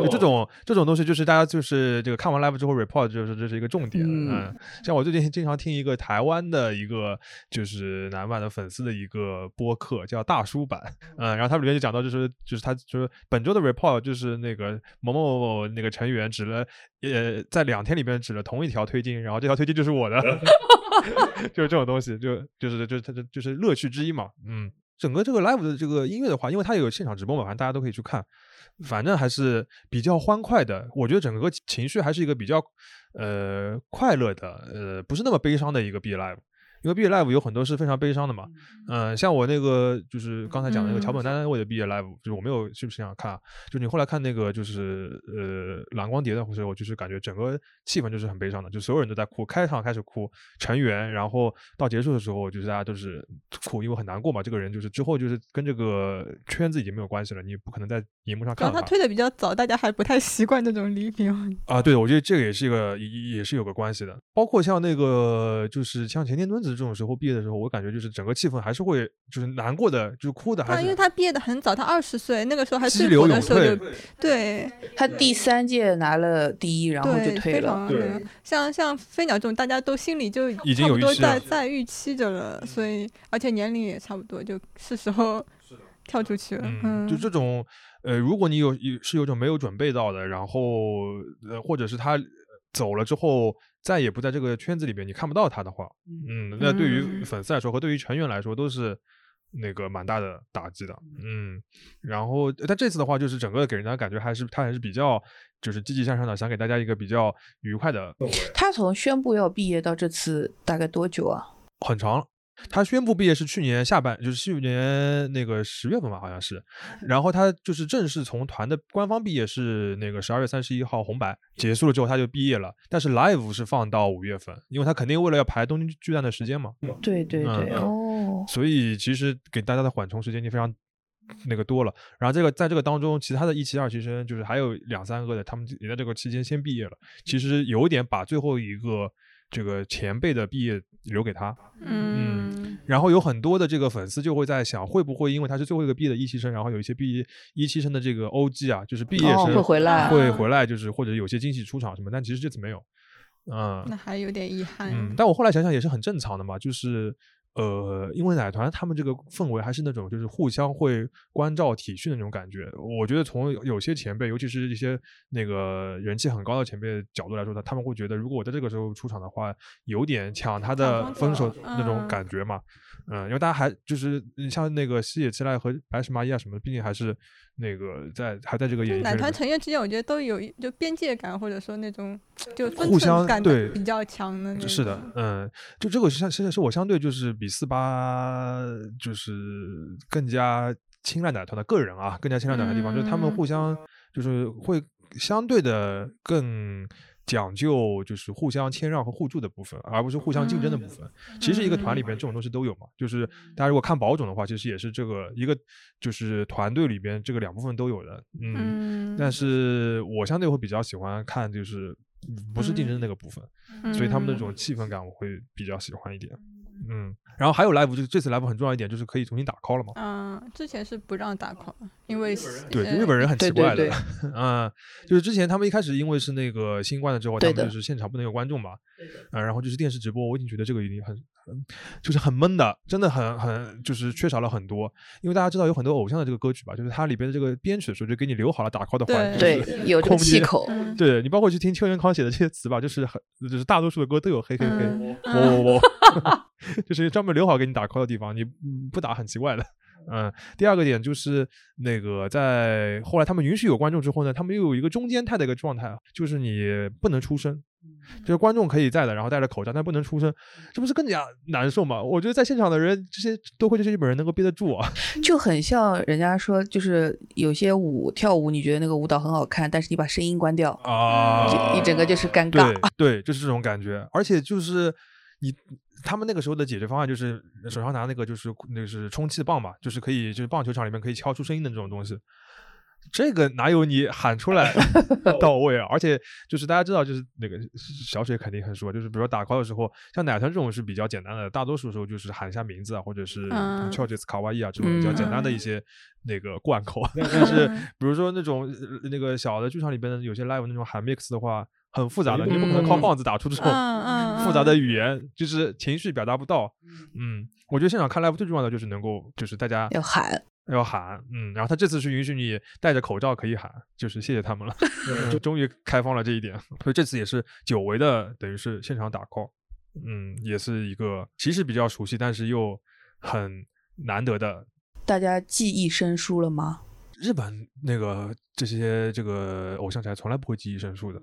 Speaker 2: 这种这种东西，就是大家就是这个看完 live 之后 report，就是这是一个重点。
Speaker 3: 嗯
Speaker 2: 嗯，像我最近经常听一个台湾的一个就是男版的粉丝的一个播客，叫大叔版。嗯，然后他们里面就讲到，就是就是他就是本周的 report 就是那个某某某某那个成员指了呃在两天里边指了同一条推进，然后这条推进就是我的。<laughs> 就是这种东西，就就是就是他就就是乐趣之一嘛，嗯，整个这个 live 的这个音乐的话，因为它有现场直播嘛，反正大家都可以去看，反正还是比较欢快的。我觉得整个情绪还是一个比较呃快乐的，呃不是那么悲伤的一个 B live。因为毕业 live 有很多是非常悲伤的嘛，嗯、像我那个就是刚才讲的那个桥本丹丹为的毕业 live，就是我没有去现场看啊，就你后来看那个就是呃蓝光碟的时候，我就是感觉整个气氛就是很悲伤的，就所有人都在哭，开场开始哭，成员，然后到结束的时候，就是大家都是哭，因为很难过嘛，这个人就是之后就是跟这个圈子已经没有关系了，你不可能在荧幕上看
Speaker 4: 他推的比较早，大家还不太习惯这种离别。
Speaker 2: 啊，对，我觉得这个也是一个也也是有个关系的，包括像那个就是像前田敦子这种时候毕业的时候，我感觉就是整个气氛还是会就是难过的，就是哭的，还
Speaker 4: 他
Speaker 2: 是
Speaker 4: 因为他毕业的很早，他二十岁，那个时候还最火的时候就。对
Speaker 3: 他第三届拿了第一，然后就
Speaker 4: 对，
Speaker 3: 退了。
Speaker 2: 对
Speaker 4: 像像飞鸟这种，大家都心里就
Speaker 2: 已经
Speaker 4: 差不多
Speaker 2: 有预期了
Speaker 4: 在在预期着了，所以而且年龄也差不多，就是时候 <laughs> 跳出去了。
Speaker 2: 嗯，
Speaker 4: 嗯，
Speaker 2: 就这种，呃，如果你有有是有种没有准备到的，然后呃，或者是他走了之后再也不在这个圈子里面，你看不到他的话，嗯，那对于
Speaker 3: 嗯
Speaker 2: 粉丝来说和对于成员来说都是那个蛮大的打击的，嗯，然后他这次的话，就是整个给人家感觉还是他还是比较就是积极向上的，想给大家一个比较愉快的氛围，
Speaker 3: 他从宣布要毕业到这次大概多久啊？
Speaker 2: 很长。他宣布毕业是去年下半，就是去年那个十月份吧，好像是。然后他就是正式从团的官方毕业是那个十二月三十一号红白结束了之后他就毕业了，但是 live 是放到五月份，因为他肯定为了要排东京巨蛋的时间嘛，
Speaker 3: 对对对，
Speaker 2: 嗯
Speaker 3: 哦，
Speaker 2: 所以其实给大家的缓冲时间已经非常那个多了。然后这个在这个当中，其他的一期、二期生就是还有两三个的，他们也在这个期间先毕业了，其实有点把最后一个这个前辈的毕业留给他。
Speaker 4: 嗯，
Speaker 2: 然后有很多的这个粉丝就会在想，会不会因为他是最后一个毕业的一期生，然后有一些毕业一期生的这个 OG 啊，就是毕业
Speaker 3: 哦
Speaker 2: 生
Speaker 3: 会回来
Speaker 2: 会回来，就是或者有些惊喜出场什么，但其实这次没有。嗯
Speaker 4: 那还有点遗憾。
Speaker 2: 嗯，但我后来想想也是很正常的嘛，就是呃，因为奶团他们这个氛围还是那种就是互相会关照体恤的那种感觉。我觉得从有有些前辈，尤其是一些那个人气很高的前辈的角度来说，他他们会觉得，如果我在这个时候出场的话，有点抢他的
Speaker 4: 风
Speaker 2: 分手
Speaker 4: 头
Speaker 2: 那种
Speaker 4: 嗯
Speaker 2: 感觉嘛。嗯，因为大家还就是你像那个西野七濑和白石麻衣啊什么的，毕竟还是那个在还在这个
Speaker 4: 就奶团
Speaker 2: 演艺圈里面。
Speaker 4: 成员之间，我觉得都有一就边界感，或者说那种就分
Speaker 2: 互
Speaker 4: 相感
Speaker 2: 相对
Speaker 4: 比较强的那种。
Speaker 2: 是的，嗯，就这个是相现在是我相对就是比四八就是更加青睐奶团的个人啊，更加青睐奶团的地方，就是他们
Speaker 4: 嗯
Speaker 2: 互相就是会相对的更讲究就是互相谦让和互助的部分，而不是互相竞争的部分。其实一个团里边这种东西都有嘛，就是大家如果看保种的话，其实也是这个一个就是团队里边这个两部分都有的，嗯。
Speaker 4: 嗯，
Speaker 2: 但是我相对会比较喜欢看就是不是竞争的那个部分，所以他们的这种气氛感我会比较喜欢一点。嗯，然后还有 live，就是这次 live 很重要一点就是可以重新打 call 了嘛。
Speaker 4: 嗯，之前是不让打 call，因为
Speaker 2: 对，
Speaker 4: 呃
Speaker 2: 日本人很奇怪的
Speaker 3: 对，
Speaker 2: 嗯，<laughs> 就是之前他们一开始因为是那个新冠了之后，他们就是现场不能有观众嘛，啊，然后就是电视直播，我已经觉得这个已经，很就是很闷的，真的很很就是缺少了很多，因为大家知道有很多偶像的这个歌曲吧，就是它里边的这个编曲的时候就给你留好了打 call 的环
Speaker 4: 对
Speaker 2: 节，
Speaker 3: 对，有这个
Speaker 2: 空
Speaker 3: 气口，
Speaker 4: 嗯
Speaker 2: 对你包括去听邱元康写的这些词吧，就是很就是大多数的歌都有嘿嘿嘿，
Speaker 4: 嗯
Speaker 2: 我我我，<laughs> <laughs> 就是专门留好给你打 call 的地方，你嗯不打很奇怪的。嗯，第二个点就是那个在后来他们允许有观众之后呢，他们又有一个中间态的一个状态啊，就是你不能出声，就是观众可以在的，然后戴着口罩，但不能出声，这不是更加难受吗？我觉得在现场的人，这些多亏这些日本人能够憋得住啊。<laughs>
Speaker 3: 就很像人家说，就是有些舞跳舞，你觉得那个舞蹈很好看，但是你把声音关掉，
Speaker 2: 啊
Speaker 3: 就一整个就是尴尬
Speaker 2: 对。对，就是这种感觉，而且就是你他们那个时候的解决方案就是手上拿那个就是那个是充气棒嘛，就是可以就是棒球场里面可以敲出声音的这种东西。这个哪有你喊出来 <laughs> 到位啊？而且就是大家知道，就是那个小水肯定很熟，就是比如说打 call 的时候，像奶团这种是比较简单的，大多数时候就是喊一下名字啊，或者是
Speaker 4: 嗯。
Speaker 2: C h o j i s 卡哇伊啊这种比较简单的一
Speaker 4: 嗯
Speaker 2: 些那个贯口。<laughs> 但是比如说那种呃那个小的剧场里边的有些 live 那种喊 mix 的话，很复杂的，你不可能靠
Speaker 3: 嗯。
Speaker 2: 棒子打出这种复杂的语言，就是情绪表达不到。嗯，我觉得现场看 live 最重要的就是能够，就是大家
Speaker 3: 要喊，
Speaker 2: 要喊，嗯，然后他这次是允许你戴着口罩可以喊，就是谢谢他们了，<laughs> 就终于开放了这一点，所以这次也是久违的，等于是现场打 call，嗯，也是一个其实比较熟悉，但是又很难得的
Speaker 3: 大家记忆生疏了吗？
Speaker 2: 日本那个这些这个偶像才从来不会记忆申诉的，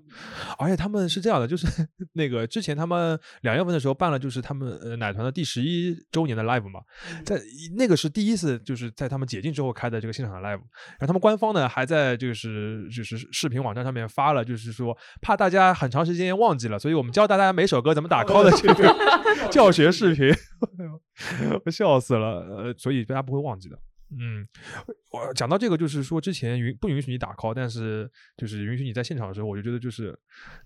Speaker 2: 而且他们是这样的，就是 <laughs> 那个之前他们两月份的时候办了，就是他们呃奶团的第十一周年的 live 嘛，在那个是第一次就是在他们解禁之后开的这个现场的 live，然后他们官方呢还在就是就是视频网站上面发了，就是说怕大家很长时间忘记了，所以我们教大家每首歌怎么打 call 的这个 <laughs> 教学视频，<laughs> 我笑死了，呃，所以大家不会忘记的。嗯，我讲到这个，就是说之前允不允许你打 call，但是就是允许你在现场的时候，我就觉得就是，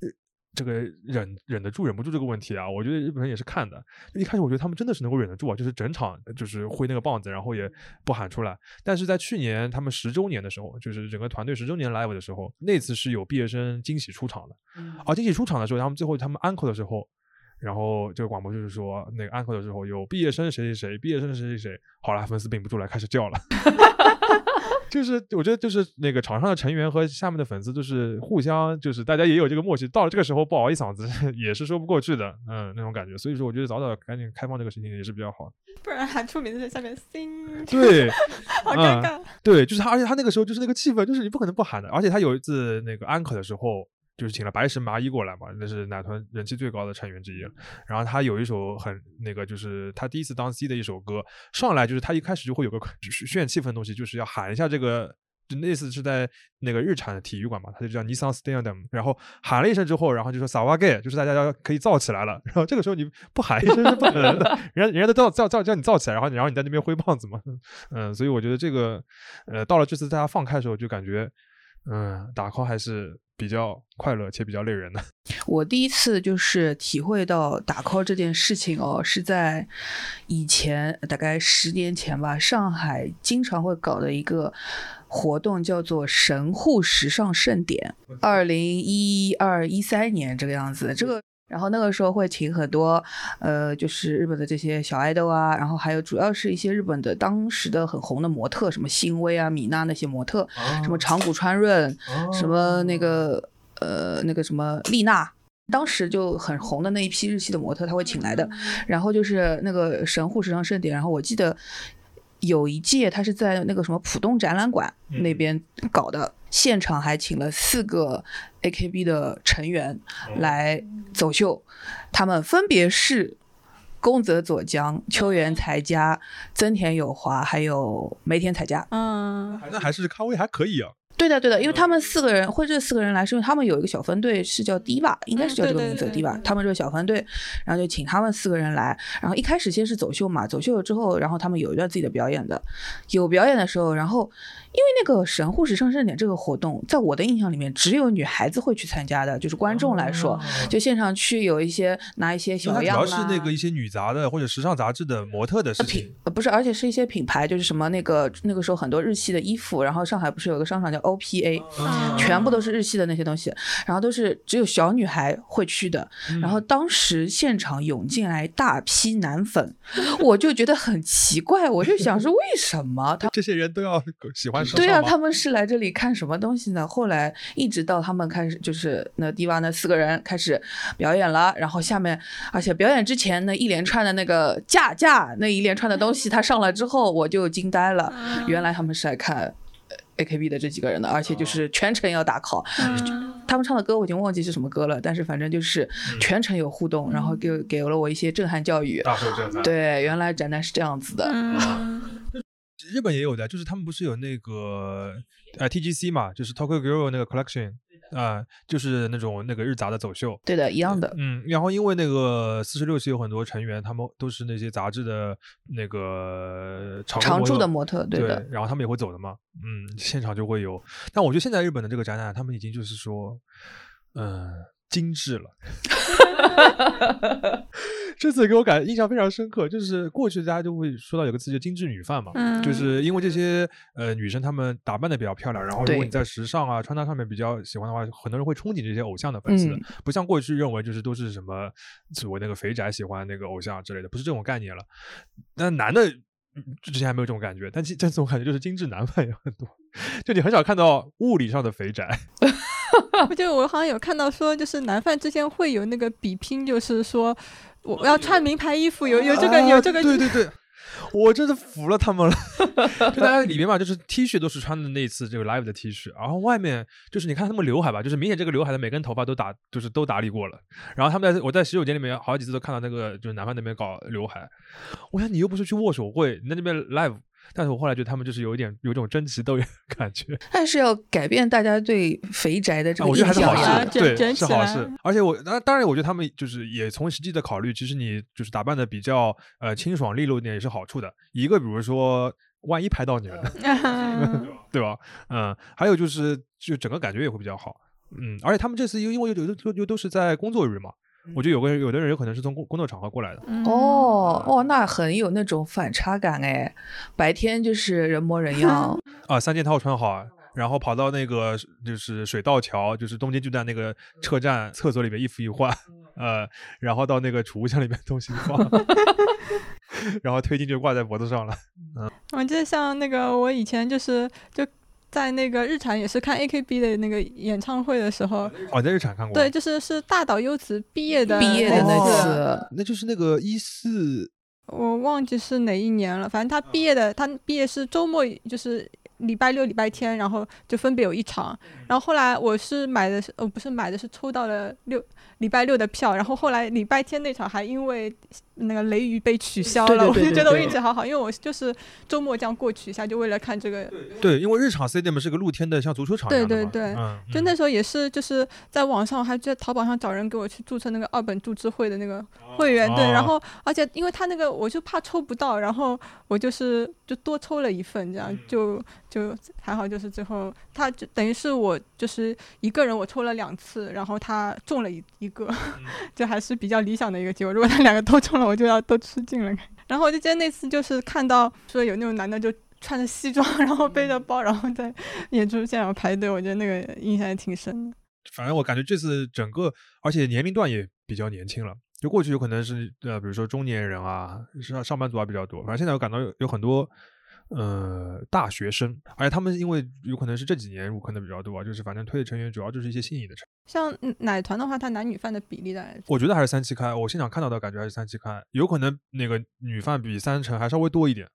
Speaker 2: 呃这个忍忍得住忍不住这个问题啊，我觉得日本人也是看的。一开始我觉得他们真的是能够忍得住啊，就是整场就是挥那个棒子，然后也不喊出来。但是在去年他们十周年的时候，就是整个团队十周年 live 的时候，那次是有毕业生惊喜出场的。啊，惊喜出场的时候，他们最后他们 uncle 的时候，然后这个广播就是说，那个 uncle 的时候有毕业生谁谁谁，毕业生谁谁谁，好了，粉丝顶不住了，开始叫了。<laughs> 就是我觉得就是那个场上的成员和下面的粉丝就是互相，就是大家也有这个默契，到了这个时候不熬一嗓子 <laughs> 也是说不过去的，嗯，那种感觉。所以说，我觉得早早赶紧开放这个事情也是比较好。
Speaker 4: 不然喊出名字在下面 sing，
Speaker 2: 对，<laughs>
Speaker 4: 好尴尬。
Speaker 2: 对，就是他，而且他那个时候就是那个气氛，就是你不可能不喊的。而且他有一次那个安可的时候。就是请了白石麻衣过来嘛，那是奶团人气最高的成员之一。然后他有一首很那个，就是他第一次当 C 的一首歌，上来就是他一开始就会有个渲染气氛的东西，就是要喊一下这个，就那次是在那个日产的体育馆嘛，他就叫 Nissan Stadium，然后喊了一声之后，然后就说 Sawage，就是大家要可以造起来了。然后这个时候你不喊一声是不可能的，人家人家都造造造叫你造起来，然后然后你在那边挥棒子嘛，嗯，所以我觉得这个，呃，到了这次大家放开的时候，就感觉，嗯，打 call 还是。比较快乐且比较累人的。<laughs>
Speaker 3: 我第一次就是体会到打 call 这件事情哦，是在以前大概十年前吧，上海经常会搞的一个活动，叫做神户时尚盛典，二零一二一三年这个样子，这个。然后那个时候会请很多，呃，就是日本的这些小爱豆啊，然后还有主要是一些日本的当时的很红的模特，什么新薇啊、米娜那些模特，什么长谷川润，什么那个呃那个什么丽娜，当时就很红的那一批日系的模特，他会请来的。然后就是那个神户时尚盛典，然后我记得有一届他是在那个什么浦东展览馆那边搞的。现场还请了四个 AKB 的成员来走秀，他们分别是宫泽佐江、秋元才加、增田有华，还有梅田彩加。
Speaker 4: 嗯，
Speaker 2: 那还是咖位还可以啊。
Speaker 3: 对的，对的，因为他们四个人，或者这四个人来，是因为他们有一个小分队，是叫 Diva，应该是叫这个名字 Diva。他们这个小分队，然后就请他们四个人来，然后一开始先是走秀嘛，走秀了之后，然后他们有一段自己的表演的，有表演的时候，然后因为那个神户时尚盛典这个活动，在我的印象里面，只有女孩子会去参加的，就是观众来说，就现场去有一些拿一些小样
Speaker 2: 主要是那个一些女杂的或者时尚杂志的模特的事情，
Speaker 3: 呃，不是，而且是一些品牌，就是什么那个那个时候很多日系的衣服，然后上海不是有个商场叫 OPA。全部都是日系的那些东西，然后都是只有小女孩会去的。然后当时现场涌进来大批男粉，我就觉得很奇怪，我就想说为什么 <laughs> 他
Speaker 2: 这些人都要喜欢
Speaker 3: 对啊，他们是来这里看什么东西呢？后来一直到他们开始就是那迪娃那四个人开始表演了，然后下面而且表演之前那一连串的那个架架那一连串的东西，他上来之后我就惊呆了，原来他们是来看。A K B 的这几个人的，而且就是全程要打 call，他们唱的歌我已经忘记是什么歌了，但是反正就是全程有互动，然后给给了我一些震撼教育。
Speaker 2: 大受震撼。
Speaker 3: 对，原来宅男是这样子的。<laughs>
Speaker 2: 日本也有的，就是他们不是有那个呃 T G C 嘛，就是 Tokyo Girl 那个 Collection。啊，就是那种那个日杂的走秀，
Speaker 3: 对的，一样的。
Speaker 2: 嗯，然后因为那个四十六期有很多成员，他们都是那些杂志的那个
Speaker 3: 常驻的模特，
Speaker 2: 对
Speaker 3: 的。
Speaker 2: 然后他们也会走的嘛，嗯，现场就会有。但我觉得现在日本的这个展览，他们已经就是说，嗯，精致了。<laughs> <laughs> 这次给我感印象非常深刻，就是过去大家就会说到有个词叫“精致女范”嘛，就是因为这些呃女生她们打扮的比较漂亮，然后如果你在时尚啊穿搭上面比较喜欢的话，很多人会憧憬这些偶像的粉丝，不像过去认为就是都是什么所谓那个肥宅喜欢那个偶像之类的，不是这种概念了。但男的之前还没有这种感觉，但这次我感觉就是精致男范也很多，就你很少看到物理上的肥宅。<laughs> <laughs>
Speaker 4: 不就我好像有看到说，就是男犯之间会有那个比拼，就是说。我要穿名牌衣服，有有这个有这个，
Speaker 2: 对对对，<laughs> 我真的服了他们了。<laughs> 就大家里面嘛，就是 T 恤都是穿的那次这个 live 的 T 恤，然后外面就是你看他们刘海吧，就是明显这个刘海的每根头发都打，就是都打理过了。然后他们在我在洗手间里面好几次都看到那个就是男方那边搞刘海，我想你又不是去握手会，你在那边 live。但是我后来觉得他们就是有一点有一种争奇斗艳的感觉，
Speaker 3: 但是要改变大家对肥宅的这个
Speaker 2: 印象，我觉得还是好
Speaker 4: 事，
Speaker 2: 对，是好事。而且我当当然，我觉得他们就是也从实际的考虑，其实你就是打扮的比较呃清爽利落一点也是好处的。一个比如说，万一拍到你了，<laughs> 对吧？嗯，还有就是就整个感觉也会比较好。嗯，而且他们这次因因为有有的又都是在工作日嘛，我觉得有个人有的人有可能是从工工作场合过来的。
Speaker 4: 嗯
Speaker 3: 哦哦，那很有那种反差感哎，白天就是人模人样，<laughs>
Speaker 2: 啊，三件套穿好啊，然后跑到那个就是水道桥，就是东京巨蛋那个车站厕所里面衣服一换，呃，然后到那个储物箱里面东西一放，<laughs> 然后推进就挂在脖子上了。
Speaker 4: 嗯我记得像那个我以前就是就在那个日产也是看 AKB 的那个演唱会的时候，
Speaker 2: 哦，在日产看过？
Speaker 4: 对，，就是是大岛优子毕业的
Speaker 3: 毕业的那
Speaker 4: 次
Speaker 3: 次，
Speaker 2: 那就是那个一四
Speaker 4: 我忘记是哪一年了，反正他毕业的，他毕业是周末，就是礼拜六、礼拜天，然后就分别有一场。然后后来我是买的是，呃，不是买的是抽到了六礼拜六的票，然后后来礼拜天那场还因为那个雷雨被取消了，
Speaker 3: 对对对
Speaker 4: 我就觉得我
Speaker 3: 对
Speaker 4: 运气好好，因为我就是周末这样过去一下，就为了看这个。
Speaker 2: 对，因为日场 stadium 是个露天的，像足球场一
Speaker 4: 对
Speaker 2: 样的嘛
Speaker 4: 对对
Speaker 2: 嗯，
Speaker 4: 就
Speaker 2: 嗯
Speaker 4: 那时候也是，就是在网上还在淘宝上找人给我去注册那个二本注资会的那个会员，对，然
Speaker 2: 哦
Speaker 4: 后而且因为他那个我就怕抽不到，然后我就是就多抽了一份，这样就就还好，就是最后他就等于是我就是一个人我抽了两次，然后他中了一一个，<laughs> 就还是比较理想的一个结果。如果他两个都中了，我就要都吃尽了。然后我就记得那次就是看到说有那种男的就。穿着西装，然后背着包，然后在演出现场排队，我觉得那个印象也挺深的。
Speaker 2: 反正我感觉这次整个，而且年龄段也比较年轻了。就过去有可能是呃，比如说中年人啊，上上班族啊比较多。反正现在我感到有有很多呃大学生，而且他们因为有可能是这几年入坑的比较多啊，就是反正推的成员主要就是一些新颖的成员。
Speaker 4: 像嗯奶团的话，它男女饭的比例大概
Speaker 2: 我觉得还是三七开，我现场看到的感觉还是三七开，有可能那个女饭比三成还稍微多一点。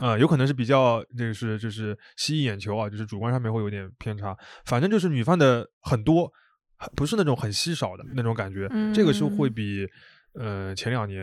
Speaker 2: 呃，有可能是比较，就是就是吸引眼球啊，就是主观上面会有点偏差。反正就是女饭的很多，不是那种很稀少的那种感觉。这个是会
Speaker 4: 嗯
Speaker 2: 比呃前两年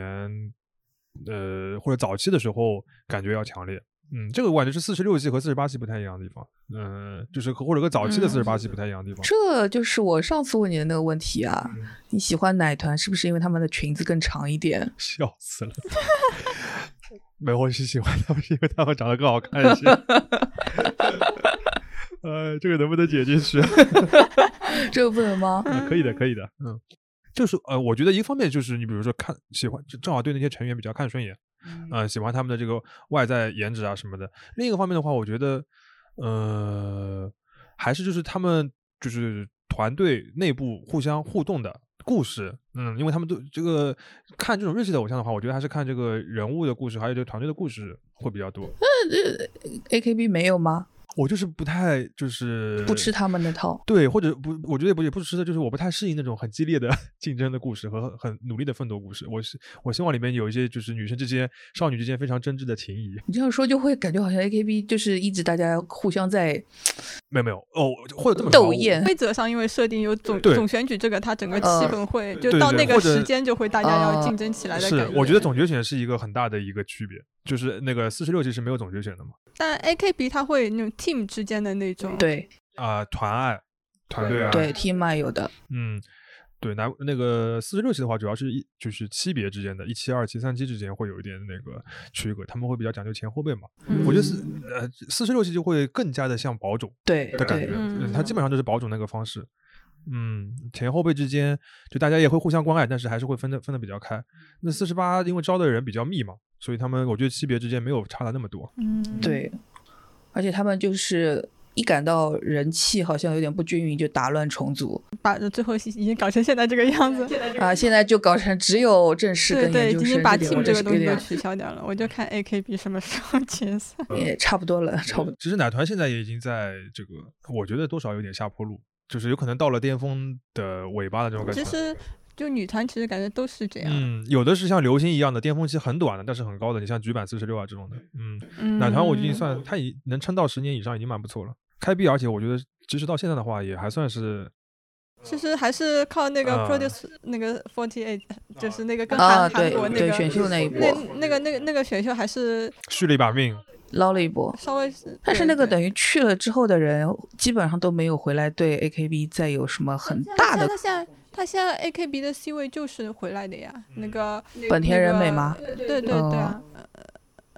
Speaker 2: 呃或者早期的时候感觉要强烈。嗯，这个我感觉是四十六系和四十八系不太一样的地方。嗯、就是和或者和早期的四十八系不太一样的地方。
Speaker 3: 这就是我上次问你的那个问题啊。
Speaker 2: 嗯
Speaker 3: 你喜欢奶团是不是因为他们的裙子更长一点？<laughs>
Speaker 2: 笑死了。<laughs> 没有，我是喜欢他们，是因为他们长得更好看一些。呃，这个能不能解进去？<laughs>
Speaker 3: 这个不能吗？
Speaker 2: 嗯可以的，可以的。嗯，就是呃，我觉得一方面就是你比如说看喜欢，就正好对那些成员比较看顺眼，呃，喜欢他们的这个外在颜值啊什么的。另一个方面的话，我觉得呃，还是就是他们就是团队内部互相互动的故事。嗯，因为他们都这个看这种日系的偶像的话，我觉得还是看这个人物的故事，还有这个团队的故事会比较多。
Speaker 3: 那这 A K B 没有吗？
Speaker 2: 我就是不太就是
Speaker 3: 不吃他们那套。
Speaker 2: 对，或者不，我觉得也不也不是吃的，就是我不太适应那种很激烈的 <laughs> 竞争的故事和很努力的奋斗故事。我是我希望里面有一些就是女生之间、少女之间非常真挚的情谊。
Speaker 3: 你这样说就会感觉好像 A K B 就是一直大家互相在 <sniffs>
Speaker 2: 没有没有哦，或者这么
Speaker 3: 斗艳。
Speaker 4: 规则上因为设定有总总选举这个，它整个气
Speaker 3: 呃
Speaker 4: 氛会就到那个时间就会大家要竞争起来的
Speaker 2: 是
Speaker 4: 感，觉。
Speaker 2: 我觉得总决选是一个很大的一个区别，就是那个四十六期是没有总决选的嘛。
Speaker 4: 但 AKB 它会那种 team 之间的那种，
Speaker 3: 对
Speaker 2: 啊、团爱、团队爱，
Speaker 3: 对 team 爱有的，
Speaker 2: 嗯，对，那那个四十六期的话，主要是一就是期别之间的，一期、二期、三期之间会有一点那个区隔，他们会比较讲究前后辈嘛。
Speaker 4: 嗯
Speaker 2: 我觉得四呃四十六期就会更加的像保种
Speaker 3: 对对
Speaker 2: 的感觉，
Speaker 4: 嗯
Speaker 2: 嗯，它基本上就是保种那个方式。嗯，前后辈之间就大家也会互相关爱，但是还是会分的分的比较开。那四十八因为招的人比较密嘛，所以他们我觉得区别之间没有差的那么多。
Speaker 4: 嗯，
Speaker 3: 对，而且他们就是一感到人气好像有点不均匀，就打乱重组
Speaker 4: 把最后已经搞成现在这个样子。
Speaker 3: 啊，现在就搞成只有正式
Speaker 4: 对对，
Speaker 3: 跟研究生
Speaker 4: 已经把
Speaker 3: 这
Speaker 4: team 这个东西都取消掉了，我就看 AKB 什么时候解散。
Speaker 3: 也差不多了，差不多。
Speaker 2: 其实奶团现在也已经在这个，我觉得多少有点下坡路，就是有可能到了巅峰的尾巴的这种感觉。
Speaker 4: 其实就女团其实感觉都是这样。
Speaker 2: 嗯，有的是像流星一样的巅峰期很短的，但是很高的，你像局版四十六啊这种的，嗯，
Speaker 4: 嗯，
Speaker 2: 奶团我已经算它已能撑到十年以上，已经蛮不错了。开闭，而且我觉得即使到现在的话，也还算是
Speaker 4: 其实还是靠那个
Speaker 2: 啊
Speaker 4: produce、那个 forty eight，就是那个跟
Speaker 3: 啊，
Speaker 4: 韩、韩
Speaker 3: 对对，
Speaker 4: 国那个
Speaker 3: 选秀那一波
Speaker 4: 那那个那个那个选秀还是
Speaker 2: 续了一把命。
Speaker 3: 捞了一波，
Speaker 4: 稍微是，
Speaker 3: 但是那个等于去了之后的人，基本上都没有回来对 AKB 再有什么很大的
Speaker 4: 他现在他现在 AKB 的 C 位就是回来的呀，那个
Speaker 3: 本田仁美吗？
Speaker 4: 对对对对啊。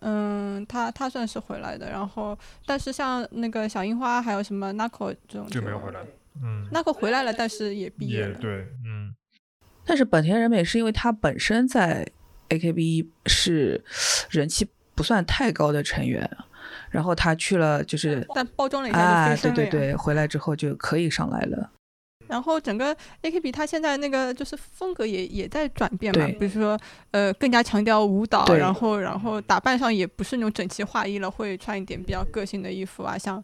Speaker 4: 嗯，他他算是回来的，然后但是像那个小樱花还有什么 Nako 这种
Speaker 2: 就没有回来。嗯，
Speaker 4: 那个回来了，但是也毕业了。
Speaker 2: 也对，嗯，
Speaker 3: 但是本田仁美是因为他本身在 AKB 是人气不算太高的成员，然后他去了就是
Speaker 4: 但包装了一下
Speaker 3: 啊，
Speaker 4: 就飞升了呀。
Speaker 3: 对对对，回来之后就可以上来了。
Speaker 4: 然后整个 AKB 它现在那个就是风格也也在转变嘛，
Speaker 3: 对
Speaker 4: 比如说呃更加强调舞蹈，然后然后打扮上也不是那种整齐划一了，会穿一点比较个性的衣服啊，像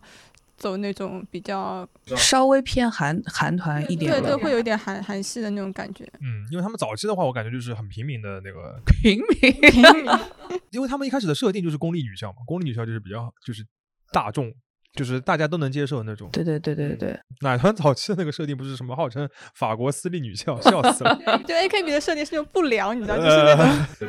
Speaker 4: 走那种比较
Speaker 3: 稍微偏韩韩团一点
Speaker 4: 对对，会有点韩韩系的那种感觉。
Speaker 2: 嗯，因为他们早期的话，我感觉就是很平民的那个，<laughs>
Speaker 3: 平民。
Speaker 2: 因为他们一开始的设定就是公立女校嘛，公立女校就是比较就是大众，就是大家都能接受的那种。
Speaker 3: 对对对对对，
Speaker 2: 奶团早期的那个设定不是什么号称法国私立女校，笑死了。<laughs>
Speaker 4: 就 AKB 的设定是那种不良，你知道，就是那种。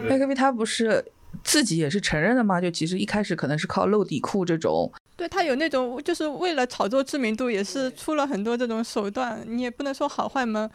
Speaker 2: 呃
Speaker 3: AKB 他不是自己也是承认的嘛？就其实一开始可能是靠露底裤这种，
Speaker 4: 对他有那种，就是为了炒作知名度，也是出了很多这种手段。你也不能说好坏嘛，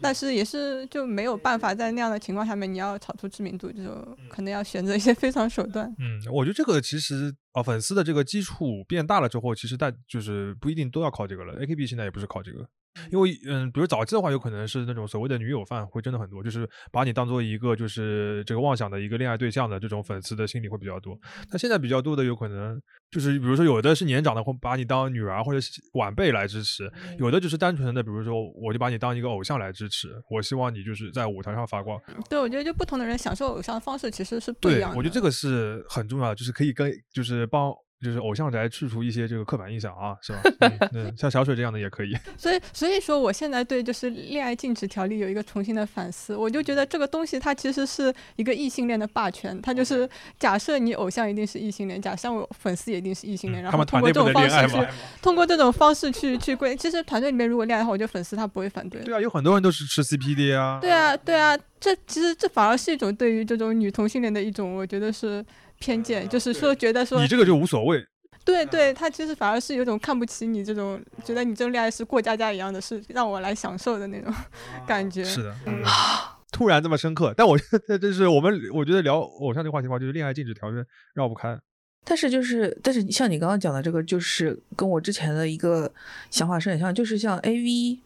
Speaker 4: 但是也是就没有办法在那样的情况下面，你要炒出知名度，就可能要选择一些非常手段。
Speaker 2: 嗯，我觉得这个其实啊，粉丝的这个基础变大了之后，其实大就是不一定都要靠这个了。AKB 现在也不是靠这个，因为嗯，比如早期的话，有可能是那种所谓的女友范会真的很多，就是把你当做一个就是这个妄想的一个恋爱对象的这种粉丝的心理会比较多。那现在比较多的有可能就是比如说有的是年长的会把你当女儿或者是晚辈来支持，有的就是单纯的比如说我就把你当一个偶像来支持，我希望你就是在舞台上发光。
Speaker 4: 对，我觉得就不同的人享受偶像的方式其实是不一样，的。
Speaker 2: 我觉得这个是很重要的，就是可以跟就是帮就是偶像宅去除一些这个刻板印象啊，是吧？<laughs> 嗯，嗯像小水这样的也可以。<laughs>
Speaker 4: 所以，所以说我现在对就是恋爱禁止条例有一个重新的反思，我就觉得这个东西它其实是一个异性恋的霸权，它就是假设你偶像一定是异性恋，假设我粉丝也一定是异性恋，然
Speaker 2: 嗯他们
Speaker 4: 后 <laughs> 通过这种方式去？通过这种方式去去规，其实团队里面如果恋爱的话，我觉得粉丝他不会反对。
Speaker 2: 对啊，有很多人都是吃 CP 的呀。
Speaker 4: 对啊，对啊，这其实这反而是一种对于这种女同性恋的一种，我觉得是偏见，就是说觉得说
Speaker 2: 你这个就无所谓。
Speaker 4: 对对，他其实反而是有种看不起你这种，觉得你这种恋爱是过家家一样的，是让我来享受的那种 <laughs> 感觉。
Speaker 2: 是的，嗯 <laughs> 突然这么深刻，但我觉得 <laughs> 这是我们我觉得聊偶像这个话题的话，就是恋爱禁止条约绕不开。
Speaker 3: 但是就是，但是像你刚刚讲的这个，就是跟我之前的一个想法是很像，就是像 A V，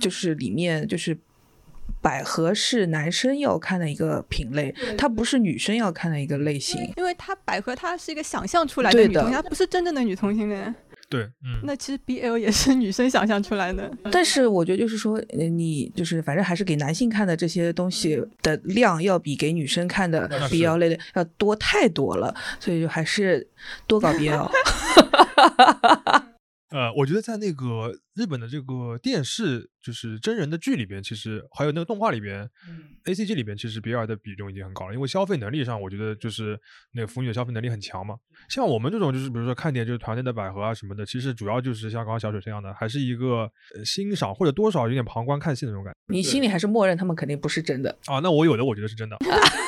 Speaker 3: 就是里面就是百合是男生要看的一个品类，它不是女生要看的一个类型。
Speaker 4: 因为它百合它是一个想象出来的女同性，它不是真正的女同性恋。
Speaker 2: 对，嗯，
Speaker 4: 那其实 BL 也是女生想象出来的。
Speaker 3: 但是我觉得就是说，呃你就是反正还是给男性看的这些东西的量要比给女生看的 BL 类的要多太多了，所以就还是多搞 BL。<laughs>
Speaker 2: 呃，我觉得在那个日本的这个电视，就是真人的剧里边，其实还有那个动画里边、嗯 a C G 里边，其实比尔的比重已经很高了。因为消费能力上，我觉得就是那个腐女的消费能力很强嘛。像我们这种，就是比如说看点就是团队的百合啊什么的，其实主要就是像刚刚小水这样的，还是一个、呃欣赏或者多少有点旁观看戏的那种感觉
Speaker 3: 你心里还是默认他们肯定不是真的，
Speaker 2: 啊。那我有的我觉得是真的，<laughs>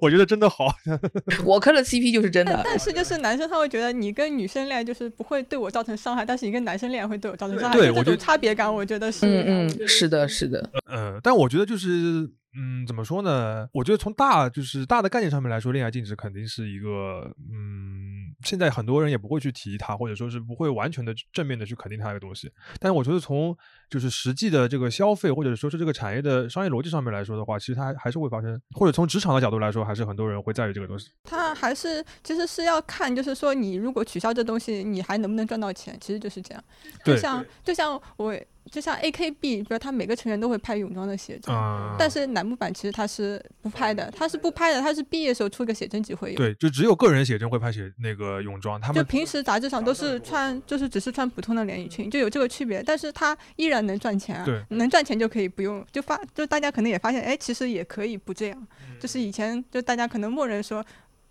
Speaker 2: 我觉得真的好。<laughs>
Speaker 3: 我磕的 CP 就是真的。
Speaker 4: 但是就是男生他会觉得你跟女生恋爱就是不会对我造成伤害，但是你跟男生恋爱会对我造成伤害。这种
Speaker 2: 对我觉得
Speaker 4: 差别感，我觉得是。
Speaker 3: 嗯嗯，是的，是的，
Speaker 2: 呃，但我觉得就是，嗯，怎么说呢？我觉得从大就是大的概念上面来说，恋爱禁止肯定是一个，嗯，现在很多人也不会去提它，或者说是不会完全的正面的去肯定它一个东西。但是我觉得从就是实际的这个消费，或者说是这个产业的商业逻辑上面来说的话，其实它还还是会发生，或者从职场的角度来说，还是很多人会在意这个东西。
Speaker 4: 它还是其实是要看，就是说你如果取消这东西，你还能不能赚到钱？其实就是这样。就像就像我就像 AKB，比如他每个成员都会拍泳装的写真，
Speaker 2: 嗯，
Speaker 4: 但是乃木坂其实他是不拍的，他是不拍的，他是毕业时候出个写真集会有。
Speaker 2: 对，就只有个人写真会拍写那个泳装，他们
Speaker 4: 就平时杂志上都是穿，就是只是穿普通的连衣裙，就有这个区别，但是他依然能赚钱啊，
Speaker 2: 对
Speaker 4: 能赚钱就可以不用，就发，就大家可能也发现，哎，其实也可以不这样，就是以前就大家可能默认说，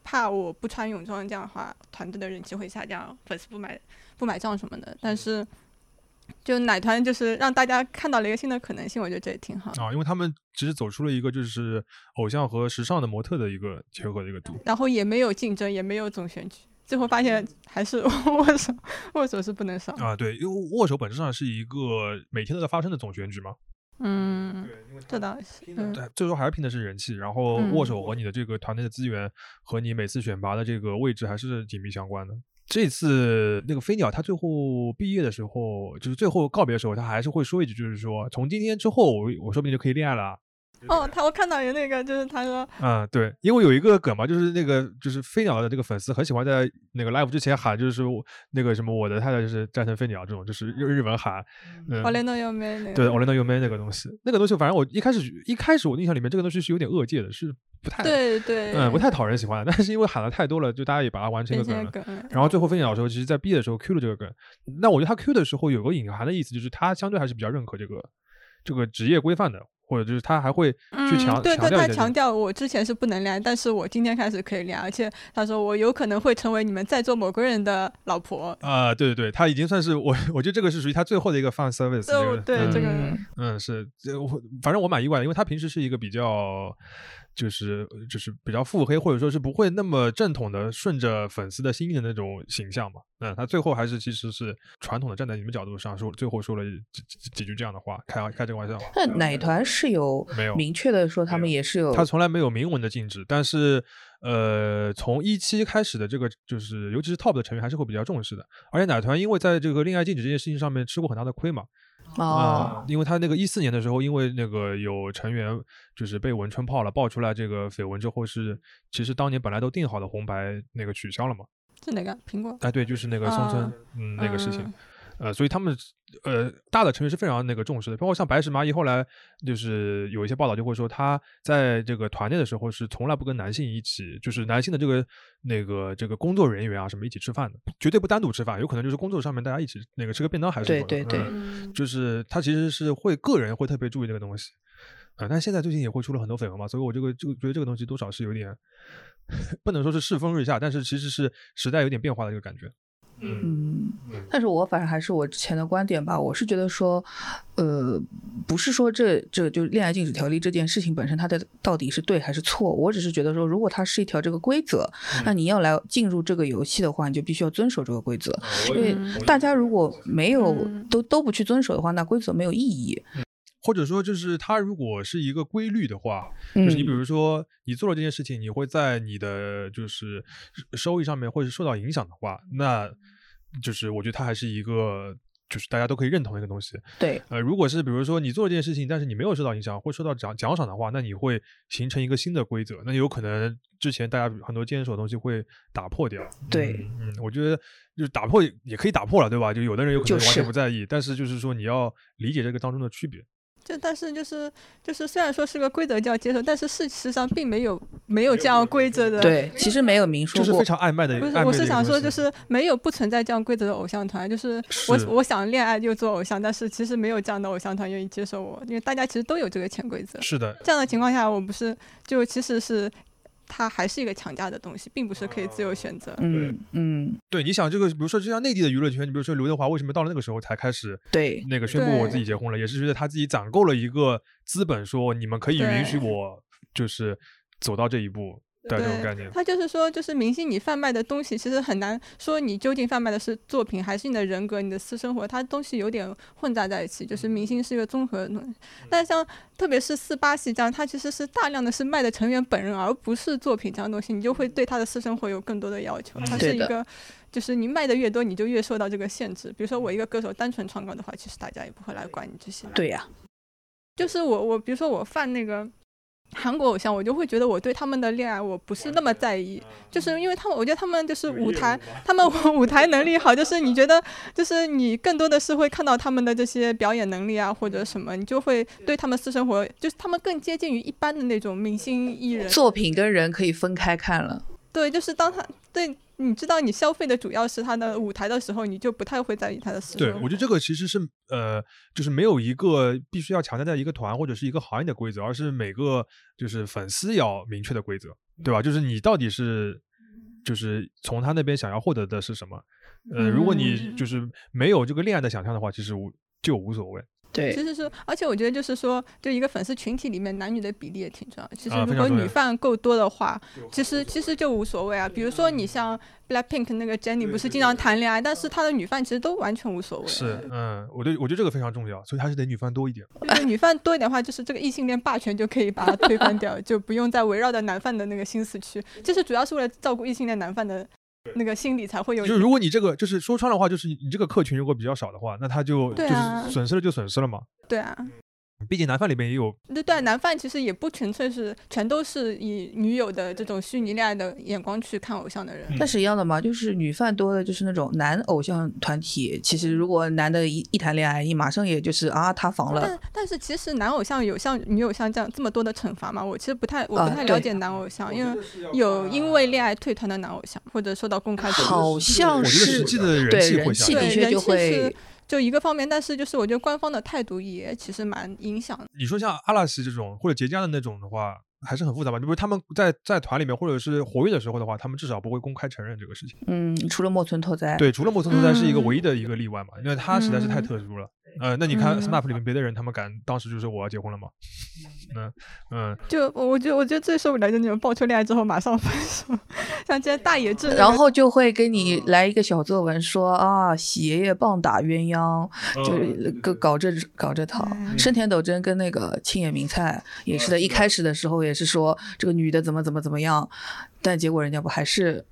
Speaker 4: 怕我不穿泳装这样的话，团队的人气会下降，粉丝不买不买账什么的，但是就奶团就是让大家看到了一个新的可能性，我觉得这也挺好。
Speaker 2: 啊，因为他们其实走出了一个就是偶像和时尚的模特的一个结合的一个度。
Speaker 4: 然后也没有竞争，也没有总选举，最后发现还是 <laughs> 握手，握手是不能少。
Speaker 2: 啊，对，因为握手本质上是一个每天都在发生的总选举嘛，
Speaker 4: 嗯，这倒是，嗯，
Speaker 2: 对，最终还是拼的是人气，然后握手和你的这个团队的资源和你每次选拔的这个位置还是紧密相关的。这次那个飞鸟，他最后毕业的时候，就是最后告别的时候，他还是会说一句，就是说从今天之后，我我说不定就可以恋爱了。
Speaker 4: 哦，他我看到有那个，就是他说，
Speaker 2: 嗯，对，因为有一个梗嘛，就是那个就是飞鸟的这个粉丝很喜欢在那个 live 之前喊，就是说那个什么我的太太就是战胜飞鸟这种，就是日日文喊，对，奥雷。诺又没那个东西，那个东西，反正我一开始一开始我印象里面这个东西是有点恶界的，是不太
Speaker 4: 对对，
Speaker 2: 嗯，不太讨人喜欢，但是因为喊的太多了，就大家也把它完成一个梗了。然后最后飞鸟的时候，其实在毕业的时候 Q 了这个梗，那我觉得他 Q 的时候有个隐含的意思，就是他相对还是比较认可这个这个职业规范的。或者就是他还会去强
Speaker 4: 对
Speaker 2: 对，
Speaker 4: 他强调我之前是不能恋爱，但是我今天开始可以恋爱，而且他说我有可能会成为你们在座某个人的老婆
Speaker 2: 啊，对对对，他已经算是我，<laughs> 我觉得这个是属于他最后的一个 fun service，
Speaker 4: 对这个，
Speaker 2: 嗯是，我反正我蛮意外的，因为他平时是一个比较。就是就是比较腹黑，或者说是不会那么正统的顺着粉丝的心意的那种形象嘛。那他最后还是其实是传统的站在你们角度上说，最后说了几几句这样的话，开开这个玩笑。
Speaker 3: 那奶团是有
Speaker 2: 没有
Speaker 3: 明确的说他们也是有？
Speaker 2: 他从来没有明文的禁止，但是呃，从一期开始的这个就是尤其是 TOP 的成员还是会比较重视的。而且奶团因为在这个恋爱禁止这件事情上面吃过很大的亏嘛。
Speaker 3: 啊，
Speaker 2: 因为他那个一四年的时候，因为那个有成员就是被文春泡了，爆出来这个绯闻之后，是其实当年本来都定好的红白那个取消了嘛？
Speaker 4: 是哪个？苹果？
Speaker 2: 哎，对，就是那个松村，嗯，那个事情。呃，所以他们呃大的成员是非常那个重视的，包括像白石麻衣，后来就是有一些报道就会说，他在这个团内的时候是从来不跟男性一起，就是男性的这个那个这个工作人员啊什么一起吃饭的，绝对不单独吃饭，有可能就是工作上面大家一起那个吃个便当还是
Speaker 3: 对对对，
Speaker 2: 就是他其实是会个人会特别注意这个东西啊，但现在最近也会出了很多绯闻嘛，所以我这个就觉得这个东西多少是有点 <laughs> 不能说是世风日下，但是其实是时代有点变化的一个感觉。
Speaker 3: 嗯，但是我反正还是我之前的观点吧，我是觉得说，呃，不是说这这就恋爱禁止条例这件事情本身它的到底是对还是错，我只是觉得说，如果它是一条这个规则，那你要来进入这个游戏的话，你就必须要遵守这个规则，因为大家如果没有都都不去遵守的话，那规则没有意义。
Speaker 2: 或者说，就是它如果是一个规律的话，就是你比如说你做了这件事情，你会在你的就是收益上面会受到影响的话，那就是我觉得它还是一个就是大家都可以认同的一个东西。
Speaker 3: 对，
Speaker 2: 呃，如果是比如说你做了这件事情，但是你没有受到影响，会受到奖奖赏的话，那你会形成一个新的规则，那有可能之前大家很多坚守的东西会打破掉。
Speaker 3: 对，
Speaker 2: 嗯，我觉得就是打破也可以打破了，对吧？就有的人有可能完全不在意，但是就是说你要理解这个当中的区别。
Speaker 4: 就但是就是就是虽然说是个规则就要接受，但是事实上并没有没有这样规则的。
Speaker 3: 对，其实没有明说过。
Speaker 2: 就是非常暧昧的。
Speaker 4: 不是，我是想说，就是没有不存在这样规则的偶像团。就是我我想恋爱就做偶像，但是其实没有这样的偶像团愿意接受我，因为大家其实都有这个潜规则。
Speaker 2: 是的。
Speaker 4: 这样的情况下，我不是就其实是。它还是一个强加的东西，并不是可以自由选择。
Speaker 3: 嗯嗯，
Speaker 2: 对，你想这个，比如说就像内地的娱乐圈，你比如说刘德华，为什么到了那个时候才开始
Speaker 3: 对
Speaker 2: 那个宣布我自己结婚了，也是觉得他自己攒够了一个资本，说你们可以允许我就是走到这一步。对这种概念，
Speaker 4: 他就是说，就是明星你贩卖的东西，其实很难说你究竟贩卖的是作品，还是你的人格、你的私生活，它东西有点混杂在一起。就是明星是一个综合的东西，但像特别是四八系这样，它其实是大量的是卖的成员本人，而不是作品这样东西，你就会对他的私生活有更多的要求。它是一个，就是你卖的越多，你就越受到这个限制。比如说我一个歌手单纯唱歌的话，其实大家也不会来管你这些。
Speaker 3: 对呀，
Speaker 4: 就是我我比如说我犯那个。韩国偶像，我就会觉得我对他们的恋爱我不是那么在意，就是因为他们，我觉得他们就是舞台，他们舞台能力好，就是你觉得，就是你更多的是会看到他们的这些表演能力啊，或者什么，你就会对他们私生活，就是他们更接近于一般的那种明星艺人。
Speaker 3: 作品跟人可以分开看了。
Speaker 4: 对，就是当他对。你知道，你消费的主要是他的舞台的时候，你就不太会在意他的私
Speaker 2: 对，我觉得这个其实是呃，就是没有一个必须要强调在一个团或者是一个行业的规则，而是每个就是粉丝要明确的规则，对吧？就是你到底是就是从他那边想要获得的是什么？呃，如果你就是没有这个恋爱的想象的话，其实无就无所谓。
Speaker 3: 对，
Speaker 4: 其实是，而且我觉得就是说，就一个粉丝群体里面，男女的比例也挺重要。其实如果女饭够多的话，其实其实就无所谓啊。比如说你像 Blackpink 那个 Jennie，不是经常谈恋爱，但是她的女饭其实都完全无所谓。
Speaker 2: 是，嗯，我对我觉得这个非常重要，所以还是得女饭多一点。<laughs>
Speaker 4: 女饭多一点的话，就是这个异性恋霸权就可以把它推翻掉，就不用再围绕着男饭的那个心思去。就是主要是为了照顾异性恋男饭的。那个心理才会有。
Speaker 2: 就如果你这个就是说穿的话，就是你这个客群如果比较少的话，那他就就是损失了就损失了嘛。
Speaker 4: 对啊，
Speaker 2: 毕竟男犯里面也有
Speaker 4: 对对，男犯其实也不纯粹是全都是以女友的这种虚拟恋爱的眼光去看偶像的人。
Speaker 2: 嗯
Speaker 3: 但是一样的嘛，就是女饭多的，就是那种男偶像团体。其实如果男的一一谈恋爱，你马上也就是啊塌房了。
Speaker 4: 但但是其实男偶像有像女偶像这样这么多的惩罚吗？我其实不太我不太了解男偶像，因为有因为恋爱退团的男偶像，或者受到公开处
Speaker 3: 好像
Speaker 2: 我觉得
Speaker 3: 是
Speaker 2: 实际的人
Speaker 3: 对
Speaker 2: 气会
Speaker 3: 人气
Speaker 2: 下降
Speaker 4: 对
Speaker 3: 的确就
Speaker 4: 人气
Speaker 3: 会
Speaker 4: 是就一个方面，但是就是我觉得官方的态度也其实蛮影响的。
Speaker 2: 你说像阿拉西这种或者杰加的那种的话，还是很复杂吧？就比如他们在在团里面或者是活跃的时候的话，他们至少不会公开承认这个事情。
Speaker 3: 嗯，除了莫村拓哉，
Speaker 2: 对，除了莫村拓哉是一个
Speaker 4: 嗯
Speaker 2: 唯一的一个例外嘛，因为他实在是太
Speaker 4: 嗯
Speaker 2: 特殊了。呃，那你看
Speaker 4: 嗯
Speaker 2: SMAP 里面别的人，他们敢当时就说我要结婚了吗？<laughs> 嗯嗯，
Speaker 4: 就我觉得我觉得最受不了就那种爆出恋爱之后马上分手，<laughs> 像今天大野智那个，
Speaker 3: 然后就会给你来一个小作文说啊，喜爷爷棒打鸳鸯，就搞搞这搞这套。
Speaker 4: 嗯
Speaker 3: 生田斗真跟那个青野明菜也是的，一开始的时候也是说这个女的怎么怎么怎么样，但结果人家不还是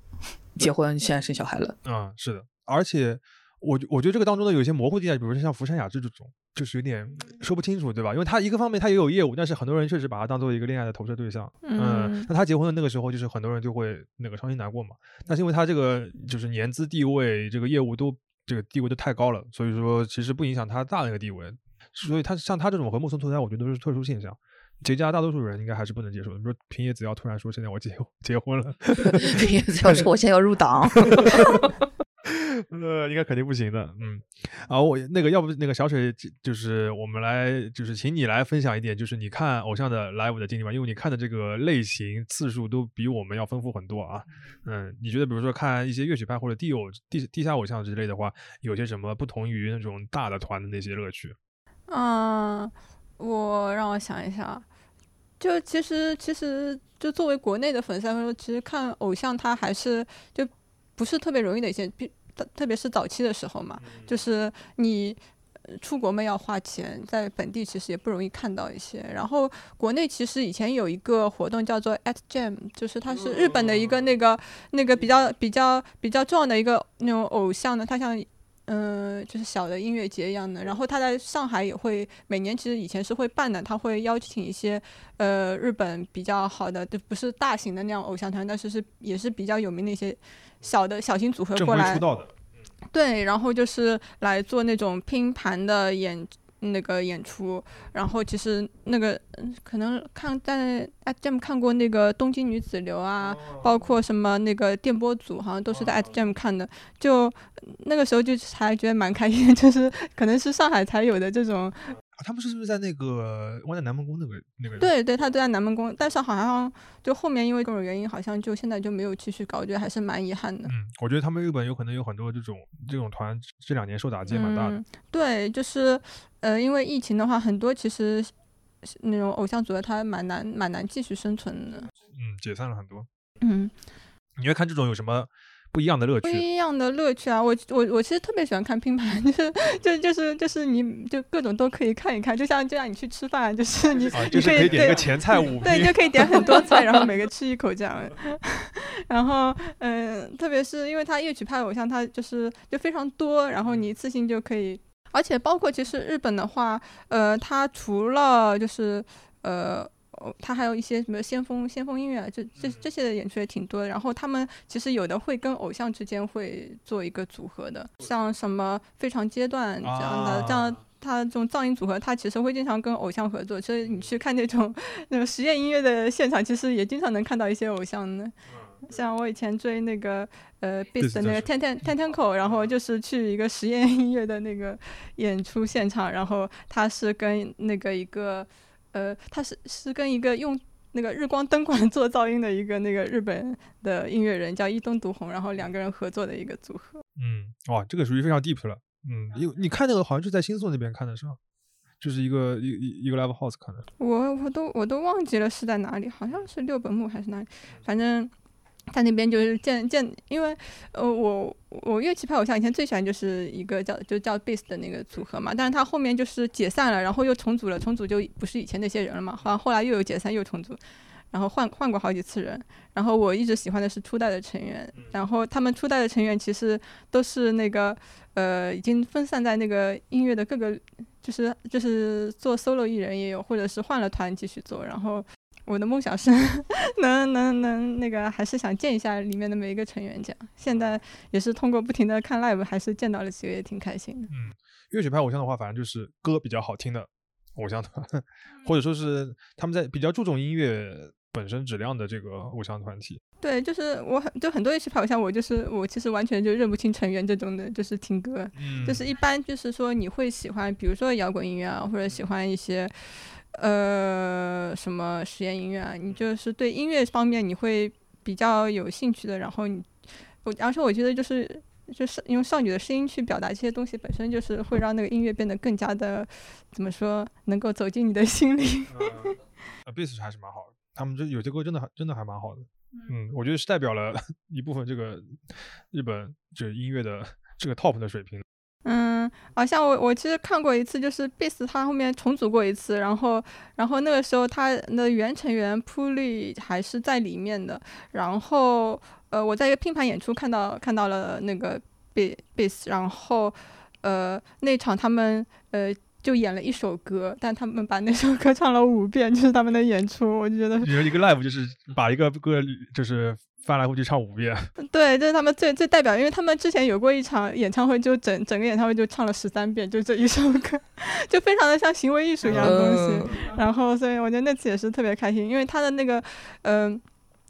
Speaker 3: 结婚，现在生小孩了。
Speaker 2: 嗯，是的，而且我觉我觉得这个当中的有一些模糊地带，比如说像福山雅治这种，就是有点说不清楚，对吧？因为他一个方面他也有业务，但是很多人确实把他当做一个恋爱的投射对象。
Speaker 4: 嗯
Speaker 2: 那他结婚的那个时候，就是很多人就会那个伤心难过嘛。但是因为他这个就是年资、地位、这个业务都这个地位都太高了，所以说其实不影响他大那个地位。所以他像他这种和木村拓哉，我觉得都是特殊现象。结家大多数人应该还是不能接受的。比如说平野紫耀突然说现在我结结婚了，<laughs>
Speaker 3: 平野紫耀说 <laughs> 我现在要入党，
Speaker 2: 呃，应该肯定不行的。嗯，啊，我那个要不那个小水，就是我们来，就是请你来分享一点，就是你看偶像的 live 的经历吧，因为你看的这个类型次数都比我们要丰富很多啊。嗯，你觉得比如说看一些乐曲派或者地偶地地下偶像之类的话，有些什么不同于那种大的团的那些乐趣？
Speaker 4: 嗯，我让我想一下，就其实其实就作为国内的粉丝来说，其实看偶像他还是就不是特别容易的一些，比特特别是早期的时候嘛，就是你。呃出国嘛要花钱，在本地其实也不容易看到一些。然后国内其实以前有一个活动叫做 at Jam，就是它是日本的一个那个那个比较比较比较重要的一个那种偶像的，它像嗯，就是小的音乐节一样的。然后他在上海也会每年，其实以前是会办的，他会邀请一些呃日本比较好的，就不是大型的那样偶像团，但是是也是比较有名的一些小的小型组合过来
Speaker 2: 出，道的，
Speaker 4: 对，然后就是来做那种拼盘的演那个演出，然后其实那个嗯可能看在 at Jam 看过那个东京女子流啊，包括什么那个电波组，好像都是在 at Jam 看的，就那个时候就还觉得蛮开心，<laughs> 就是可能是上海才有的这种，
Speaker 2: 啊他们是不是在那个湾仔南门宫那个那个？，
Speaker 4: 对对，他都在南门宫，但是好像就后面因为各种原因，好像就现在就没有继续搞，我觉得还是蛮遗憾的。
Speaker 2: 嗯，我觉得他们日本有可能有很多这种这种团，这两年受打击也蛮大的。
Speaker 4: 嗯。对，就是呃，因为疫情的话，很多其实那种偶像组合他蛮难蛮难继续生存的。
Speaker 2: 嗯，解散了很多。
Speaker 4: 嗯，
Speaker 2: 你觉得看这种有什么不一样的乐趣不？
Speaker 4: 一样的乐趣啊！我我我其实特别喜欢看拼盘，<laughs> 就是就就是就是你就各种都可以看一看，就像就像你去吃饭，就是你、
Speaker 2: 就是可以点一
Speaker 4: 对
Speaker 2: 个前菜五
Speaker 4: 对，
Speaker 2: 拼
Speaker 4: 就可以点很多菜，然后每个 <laughs> 吃一口这样。然后，嗯，特别是因为他乐曲派偶像，他就是就非常多，然后你一次性就可以，而且包括其实日本的话，呃，它除了就是呃。哦他还有一些什么先锋先锋音乐啊，这这这些的演出也挺多的。然后他们其实有的会跟偶像之间会做一个组合的，像什么非常阶段这样的，这样
Speaker 2: 啊。
Speaker 4: 他这种噪音组合，他其实会经常跟偶像合作，所以你去看那种那种实验音乐的现场，其实也经常能看到一些偶像的。像我以前追那个呃 Beast 的那个
Speaker 2: Beast
Speaker 4: 天天天天口，然后就是去一个实验音乐的那个演出现场，然后他是跟那个一个呃，他是是跟一个用那个日光灯管 <laughs> 做噪音的一个那个日本的音乐人叫伊东独红，然后两个人合作的一个组合。
Speaker 2: 嗯，哇，这个属于非常 deep 了。嗯，因为你看那个好像就在新宿那边看的是吧？就是一个一一一个 live house 看的。
Speaker 4: 我我都我都忘记了是在哪里，好像是六本木还是哪里，反正在那边就是见见，因为呃我我乐器派偶像以前最喜欢就是一个叫就叫 Beast 的那个组合嘛，但是他后面就是解散了，然后又重组了，重组就不是以前那些人了嘛，好像后来又有解散又重组。然后换换过好几次人。然后我一直喜欢的是初代的成员，然后他们初代的成员其实都是那个呃已经分散在那个音乐的各个，就是就是做 solo 艺人也有，或者是换了团继续做。然后我的梦想是 <laughs> 能能能那个还是想见一下里面的每一个成员，这样。现在也是通过不停的看 live，还是见到了几个，也挺开心的。
Speaker 2: 嗯，乐曲派偶像的话，反正就是歌比较好听的偶像团，或者说是他们在比较注重音乐本身质量的这个偶像团体。
Speaker 4: 对，就是我很就很多乐曲派偶像，我就是我其实完全就认不清成员这种的，就是听歌，
Speaker 2: 嗯
Speaker 4: 就是一般就是说你会喜欢，比如说摇滚音乐啊，或者喜欢一些呃什么实验音乐啊，你就是对音乐方面你会比较有兴趣的，然后你我而且我觉得就是。就是用少女的声音去表达这些东西，本身就是会让那个音乐变得更加的，怎么说，能够走进你的心里。
Speaker 2: 啊 b a s 还是蛮好的，他们这有些歌真的还真的还蛮好的。嗯，我觉得是代表了 <laughs> 一部分这个日本这音乐的这个 top 的水平。
Speaker 4: 嗯，好像我我其实看过一次，就是 Beast 他后面重组过一次，然后然后那个时候他的原成员 Puli 还是在里面的，然后呃我在一个拼盘演出看到看到了那个 Be Beast，然后呃那场他们呃就演了一首歌，但他们把那首歌唱了五遍，就是他们的演出，我就觉得
Speaker 2: 有一个 live 就是把一个歌就是翻来覆去唱五遍。<laughs>
Speaker 4: 对，这是他们最最代表，因为他们之前有过一场演唱会，就整整个演唱会就唱了十三遍，就这一首歌，<laughs> 就非常的像行为艺术一样的东西。<laughs> 然后，所以我觉得那次也是特别开心，因为他的那个，嗯、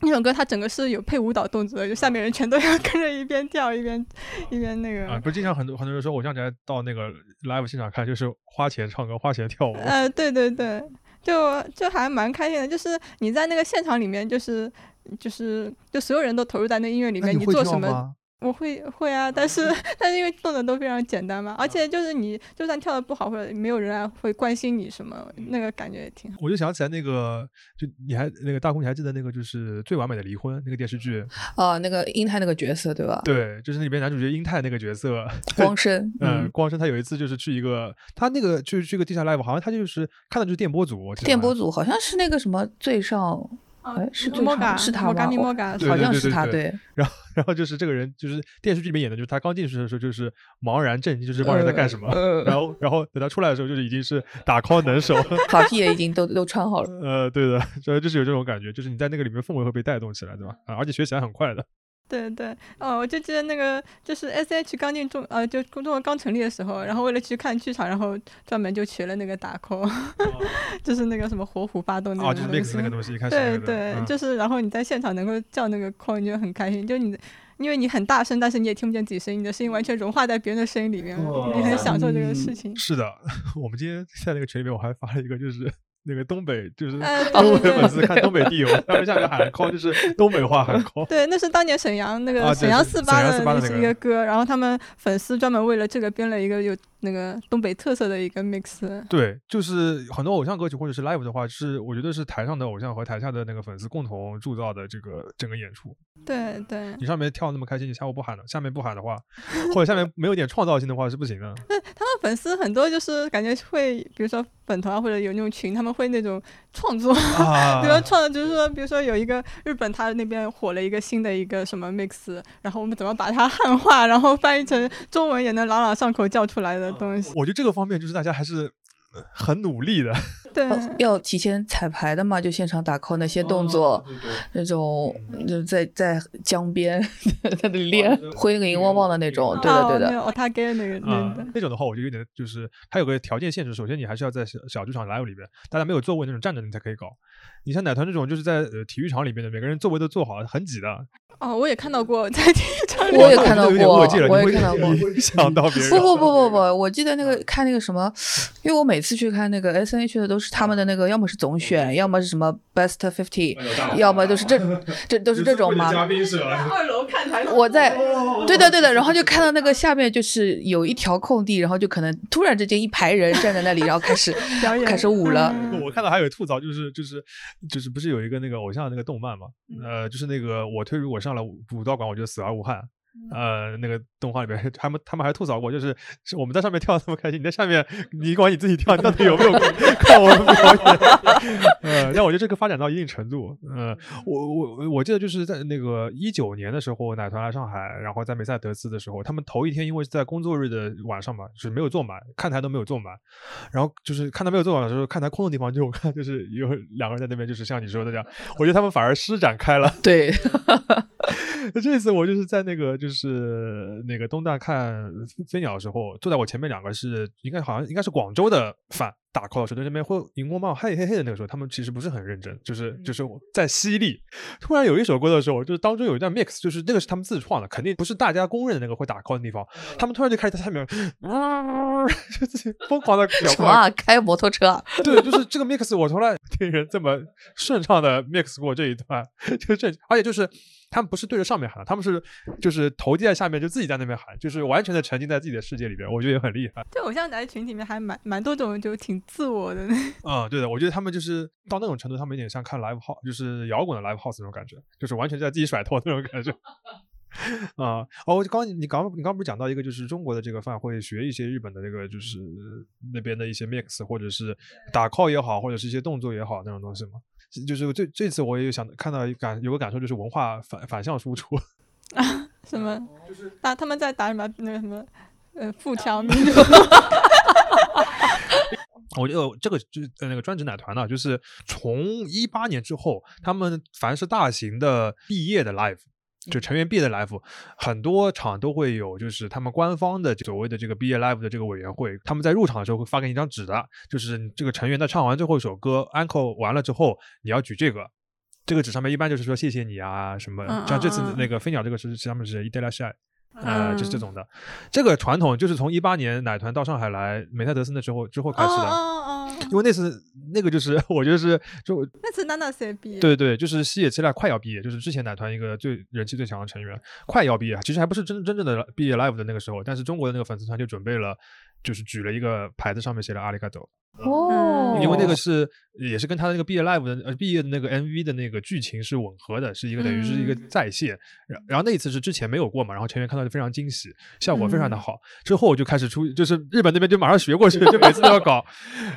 Speaker 4: 那首歌它整个是有配舞蹈动作的，就下面人全都要跟着一边跳一边一边那个。
Speaker 2: 啊，不是经常很多很多人说偶像来到那个 live 现场看就是花钱唱歌，花钱跳舞。
Speaker 4: 呃，对对对，就就还蛮开心的，就是你在那个现场里面，就是就是就所有人都投入在那音乐里面，你做什么？我会会啊，但是 <laughs> 但是因为动的都非常简单嘛，而且就是你就算跳的不好或者没有人来会关心你什么，那个感觉也挺好。
Speaker 2: 我就想起来那个，就你还那个大空，你还记得那个就是《最完美的离婚》那个电视剧？<laughs>
Speaker 3: 哦，那个英泰那个角色对吧？
Speaker 2: 对，就是里边男主角英泰那个角色，<laughs>
Speaker 3: 光生，
Speaker 2: 嗯，
Speaker 3: 嗯，
Speaker 2: 光生他有一次就是去一个，他那个去去个地下 live，好像他就是看的就是电波组，
Speaker 3: 电波组好像是那个什么最上，哎，是最
Speaker 4: 莫嘎
Speaker 3: 上是他
Speaker 4: 莫嘎
Speaker 3: 吗？哦
Speaker 4: 尼莫嘎，
Speaker 2: 对
Speaker 3: 好像是他，
Speaker 2: 对然后然后就是这个人就是电视剧里面演的，就是他刚进去的时候就是茫然震惊，就是不知道在干什么，
Speaker 3: 呃
Speaker 2: 然后然后等他出来的时候就是已经是打 call 能手，
Speaker 3: 法皮也已经都都穿好了。
Speaker 2: 呃，对的，<laughs> 所以就是有这种感觉，就是你在那个里面氛围会被带动起来，对吧？啊，而且学起来很快的。
Speaker 4: 对对，哦，我就记得那个就是 S H 刚进中呃，就中国刚成立的时候，然后为了去看剧场，然后专门就学了那个打 call，<laughs> 就是那个什么火虎发动那
Speaker 2: 啊，就是
Speaker 4: 个东
Speaker 2: mix
Speaker 4: 西。
Speaker 2: 那个东西，一开始
Speaker 4: 对对，
Speaker 2: 嗯。
Speaker 4: 就是然后你在现场能够叫那个 call，你就很开心，就你因为你很大声，但是你也听不见自己声音，你的声音完全融化在别人的声音里面，你很享受这个事情。
Speaker 2: 是的，<laughs> 我们今天在那个群里面，我还发了一个，就是那个东北，就是东北粉丝看东北地游，他们下面喊 call，就是东北话喊 call。
Speaker 4: 对，那是当年沈阳那个沈阳四八的一
Speaker 2: 个
Speaker 4: 个歌，然后他们粉丝专门为了这个编了一个有那个东北特色的一个 mix。
Speaker 2: 对，就是很多偶像歌曲或者是 live 的话，是我觉得是台上的偶像和台下的那个粉丝共同铸造的这个整个演出。
Speaker 4: 对对，
Speaker 2: 你上面跳那么开心，你下午不喊了，下面不喊的话，或者下面没有点创造性的话是不行的。<laughs>
Speaker 4: 粉丝很多就是感觉会，比如说粉团啊或者有那种群，他们会那种创作，
Speaker 2: 啊 <laughs>
Speaker 4: 比如说创，就是说，比如说有一个日本，他那边火了一个新的一个什么 mix，然后我们怎么把它汉化，然后翻译成中文也能朗朗上口叫出来的东西。
Speaker 2: 我觉得这个方面就是大家还是呃很努力的。
Speaker 4: 对，
Speaker 3: 哦要提前彩排的嘛，就现场打 call 那些动作，那种就在在江边在那里练，挥那个荧光棒的那种，对的对的。
Speaker 4: 哦那个 otage 那个那
Speaker 2: 啊、
Speaker 4: 个。
Speaker 2: 那种的话，我就有点就是它有个条件限制，首先你还是要在小小剧场 live 里边，大家没有座位那种站着你才可以搞。你像奶团这种，就是在呃体育场里面的，每个人座位都坐好了，很挤的。
Speaker 4: 哦，我也看到过在体育场里。
Speaker 3: 我也看到过我也看到过
Speaker 2: 影响到别人。
Speaker 3: 不不不不不，我记得那个看那个什么，因为我每次去看那个 S N H 的都是他们的那个，要么是总选，要么是什么 Best Fifty，要么都是这这都是这种嘛。
Speaker 2: 宾是？
Speaker 4: 二楼看台
Speaker 3: 我在，对的对的，然后就看到那个下面就是有一条空地，然后就可能突然之间一排人站在那里，然后开始开始舞了。
Speaker 2: 我看到还有吐槽，就是就是就是不是有一个那个偶像那个动漫嘛？呃，就是那个我推如果上了武武道馆，我就死而无憾。呃，那个动画里面，他们他们还吐槽过，就是是我们在上面跳得那么开心，你在下面你管你自己跳，你到底有没有 <laughs> 看我们表演？<laughs> 呃，但我觉得这个发展到一定程度，呃，我我我记得就是在那个一九年的时候，奶团来上海，然后在梅赛德斯的时候，他们头一天因为是在工作日的晚上嘛，就是没有坐满，看台都没有坐满，然后就是看台没有坐满的时候，看台空的地方就我看就是有两个人在那边，就是像你说的这样，我觉得他们反而施展开了。
Speaker 3: 对，<laughs>
Speaker 2: 这次我就是在那个就是那个东大看飞鸟的时候，坐在我前面两个是应该好像应该是广州的饭。打 call 的时候，在这边会荧光棒嘿嘿嘿的那个时候，他们其实不是很认真，就是就是在犀利。突然有一首歌的时候，就是当中有一段 mix，就是那个是他们自创的，肯定不是大家公认的那个会打 call 的地方，他们突然就开始在下面，<laughs> 就自己疯狂的 <laughs>
Speaker 3: 什么啊？开摩托车啊？
Speaker 2: 对，就是这个 mix，我从来听人这么顺畅的 mix 过这一段，<laughs> 就这，而且就是。他们不是对着上面喊，他们是就是头低在下面，就自己在那边喊，就是完全的沉浸在自己的世界里边，我觉得也很厉害。
Speaker 4: 就偶像男群体里面还蛮蛮多种，就挺自我的。
Speaker 2: 嗯，对的，我觉得他们就是到那种程度，他们有点像看 live house，就是摇滚的 live house 那种感觉，就是完全在自己甩脱那种感觉。<laughs> 啊，哦，我刚你刚你刚不是讲到一个，就是中国的这个饭会学一些日本的这个，就是那边的一些 mix，或者是打 call 也好，或者是一些动作也好那种东西吗？就是这这次我也想看到感有个感受，就是文化反反向输出
Speaker 4: 啊，<laughs> 什么？就是打他们在打什么那个什么呃富强民 <laughs>
Speaker 2: 我觉得这个就是那个专职奶团呢，就是从一八年之后，他们凡是大型的毕业的 live。就成员毕业的 live，很多场都会有，就是他们官方的所谓的这个毕业 live 的这个委员会，他们在入场的时候会发给你一张纸的，就是这个成员在唱完最后一首歌 uncle 完了之后，你要举这个，这个纸上面一般就是说谢谢你啊什么，像这次那个飞鸟这个是他们是 idea shy。呃，就是这。种的，这个传统就是从一八年奶团到上海来梅赛德斯那时候之后开始的，因为那次那个就是 <laughs> 我就是就
Speaker 4: 那次娜娜才毕业，
Speaker 2: 对对，就是西野七濑快要毕业，就是之前奶团一个最人气最强的成员。快要毕业，其实还不是真真正的毕业 live 的那个时候，但是中国的那个粉丝团就准备了，就是举了一个牌子，上面写了阿里嘎多。
Speaker 3: 哦，
Speaker 2: 因为那个是也是跟他的那个毕业 live 的呃毕业的那个 MV 的那个剧情是吻合的，是一个等于是一个再现。然然后那一次是之前没有过嘛，然后成员看到就非常惊喜，效果非常的好。之后我就开始出，就是日本那边就马上学过去，就每次都要搞。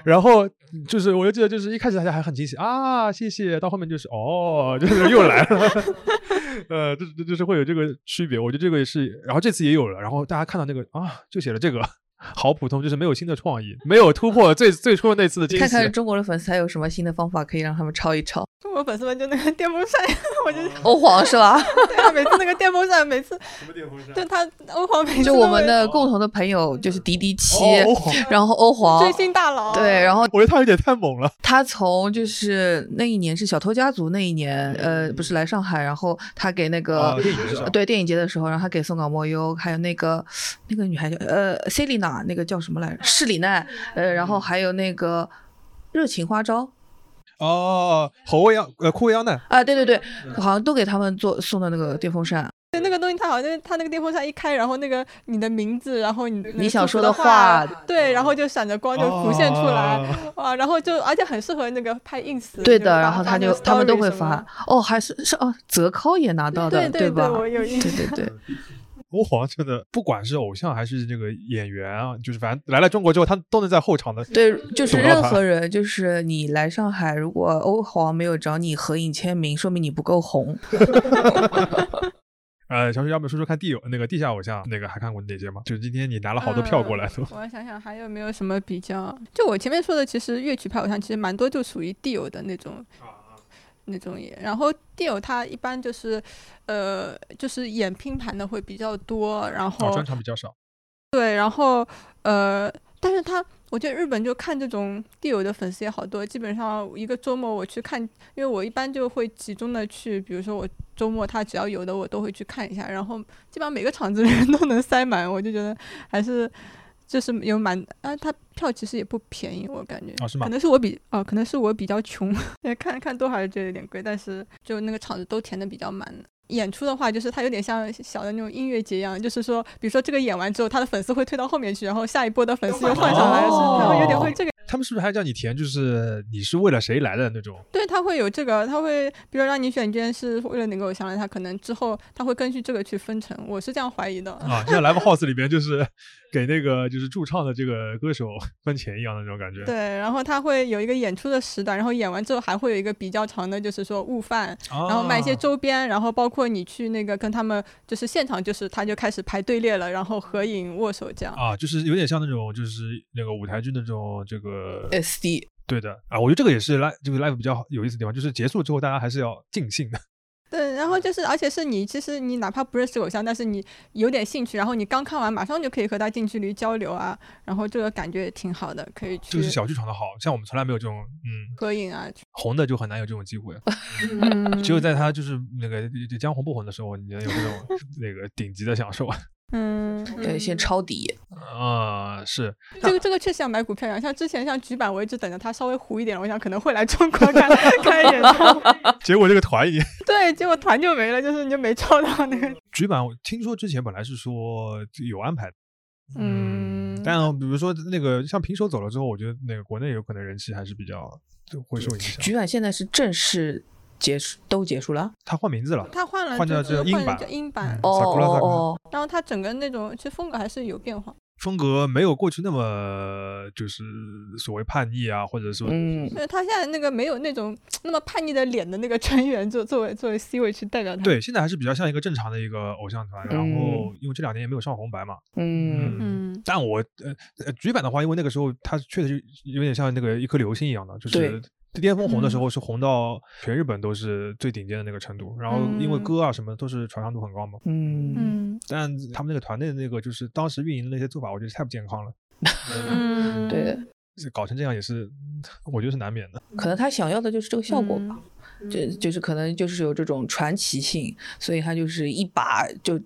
Speaker 2: 然后就是我就记得就是一开始大家还很惊喜啊，谢谢。到后面就是哦，就是又来了。<laughs> 呃，这这就是会有这个区别。我觉得这个也是，然后这次也有了。然后大家看到那个啊，就写了这个。好普通，就是没有新的创意，没有突破最最初的那次的惊喜。
Speaker 3: 看看中国的粉丝还有什么新的方法可以让他们抄一抄。
Speaker 4: 中国粉丝们就那个电风扇，<laughs> 我就
Speaker 3: 欧皇是吧？
Speaker 4: 对啊，每次那个电风扇，每次
Speaker 2: 什么电风扇？
Speaker 4: 就他欧皇每次
Speaker 3: 就我们的共同的朋友就是迪迪七，然后欧皇
Speaker 4: 追星大佬，
Speaker 3: 对，然后
Speaker 2: 我觉得他有点太猛了。
Speaker 3: 他从就是那一年是小偷家族那一年，呃，不是来上海，然后他给那个对电影节的时候，然后他给松冈莫优，还有那个那个女孩叫呃 Selina，那个叫什么来着？施里奈，呃，然后还有那个热情花招。
Speaker 2: 哦，侯未央，呃，库未央呢
Speaker 3: 啊，对对对，好像都给他们做送的那个电风扇。
Speaker 4: 对，那个东西它好像它那个电风扇一开，然后那个你的名字，然后你
Speaker 3: 你想说
Speaker 4: 的
Speaker 3: 话，
Speaker 4: 对，然后就闪着光就浮现出来，哇，然后就而且很适合那个拍 ins。
Speaker 3: 对的，然后他就他们都会发。哦，还是是哦，泽尻也拿到的，
Speaker 4: 对
Speaker 3: 吧？
Speaker 4: 我有印
Speaker 3: 象。对对对。
Speaker 2: 欧皇真的，不管是偶像还是这个演员啊，就是反正来了中国之后，他都能在后场的。
Speaker 3: 对，就是任何人，就是你来上海，如果欧皇没有找你合影签名，说明你不够红。<laughs> <laughs>
Speaker 2: 呃，小水要不说说看地友那个地下偶像那个还看过哪些吗？就是今天你拿了好多票过来
Speaker 4: 的。我想想还有没有什么比较？就我前面说的，其实乐曲派偶像其实蛮多，就属于地友的那种。那种也，然后电友他一般就是，呃，就是演拼盘的会比较多，然后
Speaker 2: 专场比较少。
Speaker 4: 对，然后呃，但是他我觉得日本就看这种地友的粉丝也好多，基本上一个周末我去看，因为我一般就会集中的去，比如说我周末他只要有的我都会去看一下，然后基本上每个场子 <laughs> 人都能塞满，我就觉得还是。就是有蛮啊，他票其实也不便宜，我感觉，可能是我比啊，可能是我比较穷，<laughs> 看看都还是觉得有点贵，但是就那个场子都填的比较满。演出的话，就是它有点像小的那种音乐节一样，就是说，比如说这个演完之后，他的粉丝会退到后面去，然后下一波的粉丝又换上来，是，然后有点会这个。
Speaker 2: 他们是不是还叫你填，就是你是为了谁来的那种？
Speaker 4: 对，他会有这个，他会比如让你选，今天是为了哪个偶像来，他可能之后他会根据这个去分成，我是这样怀疑的。
Speaker 2: 啊，就像 Live House 里边就是给那个就是驻唱的这个歌手 <laughs> 分钱一样的那种感觉。
Speaker 4: 对，然后他会有一个演出的时段，然后演完之后还会有一个比较长的，就是说悟饭，然后卖一些
Speaker 2: 啊
Speaker 4: 周边，然后包括你去那个跟他们就是现场，就是他就开始排队列了，然后合影握手这样。
Speaker 2: 啊，就是有点像那种就是那个舞台剧那种这个
Speaker 3: SD
Speaker 2: 对的啊，我觉得这个也是 live 就是 live 比较好有意思的地方，就是结束之后大家还是要尽兴的。
Speaker 4: 对，然后就是，而且是你，其实你哪怕不认识偶像，但是你有点兴趣，然后你刚看完，马上就可以和他近距离交流啊，然后这个感觉也挺好的，可以去
Speaker 2: 就是小剧场的好，像我们从来没有这种嗯
Speaker 4: 合影啊。
Speaker 2: 红的就很难有这种机会，<laughs>
Speaker 4: 嗯，
Speaker 2: 只有在他就是那个江红不红的时候，你能有这种 <laughs> 那个顶级的享受
Speaker 4: 嗯，
Speaker 3: 对，先抄底。
Speaker 2: 啊，是
Speaker 4: 这个这个确实要买股票一样，像之前像局板，我一直等着它稍微糊一点，我想可能会来中国看 <laughs> 看演出，
Speaker 2: 结果这个团已经 <laughs>
Speaker 4: 对，结果团就没了，就是你就没抄到那个，
Speaker 2: 局版，我听说之前本来是说有安排的。
Speaker 4: 嗯
Speaker 2: 但比如说那个像平手走了之后，我觉得那个国内有可能人气还是比较就会受影响。
Speaker 3: 局板现在是正式结束，都结束了。
Speaker 2: 他换名字了，
Speaker 4: 他换了
Speaker 2: 换叫
Speaker 4: 就是
Speaker 2: 这英版
Speaker 4: 换了叫英版，
Speaker 3: 哦哦哦，
Speaker 4: 然后他整个那种其实风格还是有变化。
Speaker 2: 风格没有过去那么就是所谓叛逆啊，或者说
Speaker 3: 嗯，
Speaker 4: 对他现在那个没有那种 <tsk> 那么叛逆的脸的那个成员作作为作为 C 位去代表他。，
Speaker 2: 对，现在还是比较像一个正常的一个偶像团。然后因为这两年也没有上红白嘛，
Speaker 3: 嗯。
Speaker 4: 嗯。
Speaker 2: 但我呃呃局版的话，因为那个时候他确实有点像那个一颗流星一样的，就是巅峰红的时候是红到全日本都是最顶尖的那个程度。然后因为
Speaker 4: 嗯
Speaker 2: 歌啊什么都是传唱度很高嘛，
Speaker 3: 嗯
Speaker 4: 嗯
Speaker 2: 但他们那个团队的那个就是当时运营的那些做法，我觉得太不健康了。
Speaker 4: 嗯，<laughs>
Speaker 3: 对的，
Speaker 2: 这搞成这样也是，我觉得是难免的。
Speaker 3: 可能他想要的就是这个效果吧。
Speaker 4: 嗯
Speaker 3: 这就是可能就是有这种传奇性，所以他就是一把就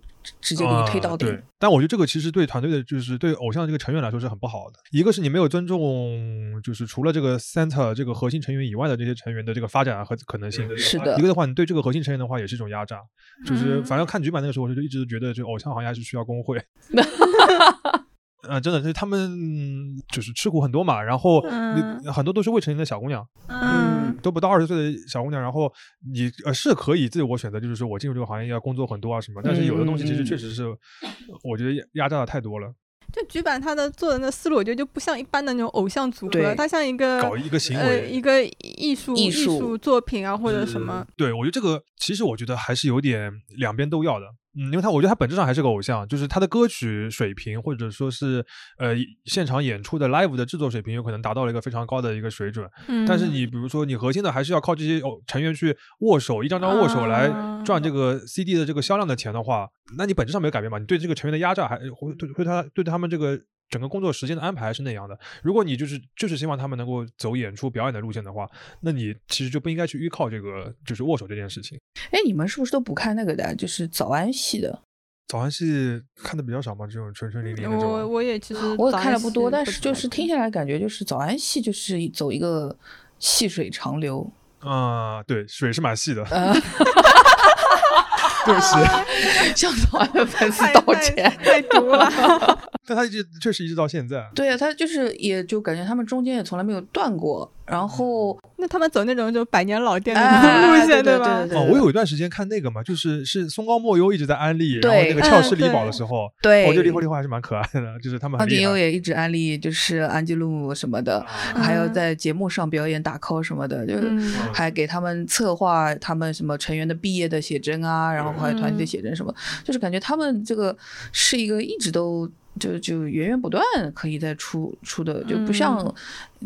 Speaker 3: 直接给你推到
Speaker 2: 啊。
Speaker 3: 顶。
Speaker 2: 对，但我觉得这个其实对团队的，就是对偶像这个成员来说是很不好的。一个是你没有尊重，就是除了这个 center 这个核心成员以外的这些成员的这个发展和可能性。
Speaker 3: 是的
Speaker 2: 一个的话，你对这个核心成员的话也是一种压榨。就是
Speaker 4: 嗯
Speaker 2: 反正看局版那个时候，我就一直觉得这个偶像行业还是需要工会。<laughs> 呃，真的是他们就是吃苦很多嘛，然后
Speaker 4: 嗯
Speaker 2: 很多都是未成年的小姑娘，
Speaker 4: 嗯
Speaker 2: 都不到二十岁的小姑娘，然后你呃是可以自我选择，就是说我进入这个行业要工作很多啊什么，但是有的东西其实确实是，我觉得压压榨的太多了，
Speaker 4: 就局版他的做人的那思路，我觉得就不像一般的那种偶像组合，他像一个
Speaker 2: 搞一个行
Speaker 4: 呃
Speaker 2: 为。
Speaker 4: 一个艺术
Speaker 3: 艺术
Speaker 4: 作品啊或者什么。
Speaker 2: 对，我觉得这个其实我觉得还是有点两边都要的，嗯，因为他我觉得他本质上还是个偶像，就是他的歌曲水平或者说是呃现场演出的 live 的制作水平有可能达到了一个非常高的一个水准，
Speaker 4: 嗯，
Speaker 2: 但是你比如说，你核心的还是要靠这些哦成员去握手，一张张握手来赚这个 CD 的这个销量的钱的话，那你本质上没有改变嘛？你对这个成员的压榨还会对对他对他们这个整个工作时间的安排是那样的。如果你就是就是希望他们能够走演出表演的路线的话，那你其实就不应该去依靠这个就是握手这件事情。
Speaker 3: 哎，你们是不是都不看那个的？就是早安系的？
Speaker 2: 早安系看的比较少嘛，这种纯纯零零那
Speaker 4: 我
Speaker 2: 种。
Speaker 4: 我也其实
Speaker 3: 我
Speaker 4: 也
Speaker 3: 看的不多，但是就是听下来感觉就是早安系就是走一个细水长流。
Speaker 2: 啊、对，水是蛮细的。
Speaker 3: 呃，<laughs>
Speaker 2: 对不起，<laughs>
Speaker 3: 向早安的粉丝
Speaker 4: 太太
Speaker 3: 道歉。
Speaker 4: 太毒了。
Speaker 2: 但他一直确实一直到现在。
Speaker 3: 对啊，他就是也就感觉他们中间也从来没有断过，然后
Speaker 4: 那他们走那种就百年老店的那
Speaker 3: 哎
Speaker 4: 种路线，
Speaker 3: 对
Speaker 4: 吧？
Speaker 2: 哦，我有一段时间看那个嘛，就是是松冈莫优一直在安利，然后
Speaker 3: 对
Speaker 2: 那个俏氏
Speaker 4: 嗯
Speaker 2: 李宝的时候，
Speaker 3: 对
Speaker 2: 我觉得李火李火还是蛮可爱的，就是他们很
Speaker 3: 方景
Speaker 2: 厉害。
Speaker 3: 优也一直安利，就是安吉路什么的，还有
Speaker 4: 嗯
Speaker 3: 在节目上表演打 call 什么的，就是
Speaker 4: 嗯
Speaker 3: 还给他们策划他们什么成员的毕业的写真啊，然后还有团体的写真什么，就是感觉他们这个是一个一直都。就就源源不断可以再出出的，就不像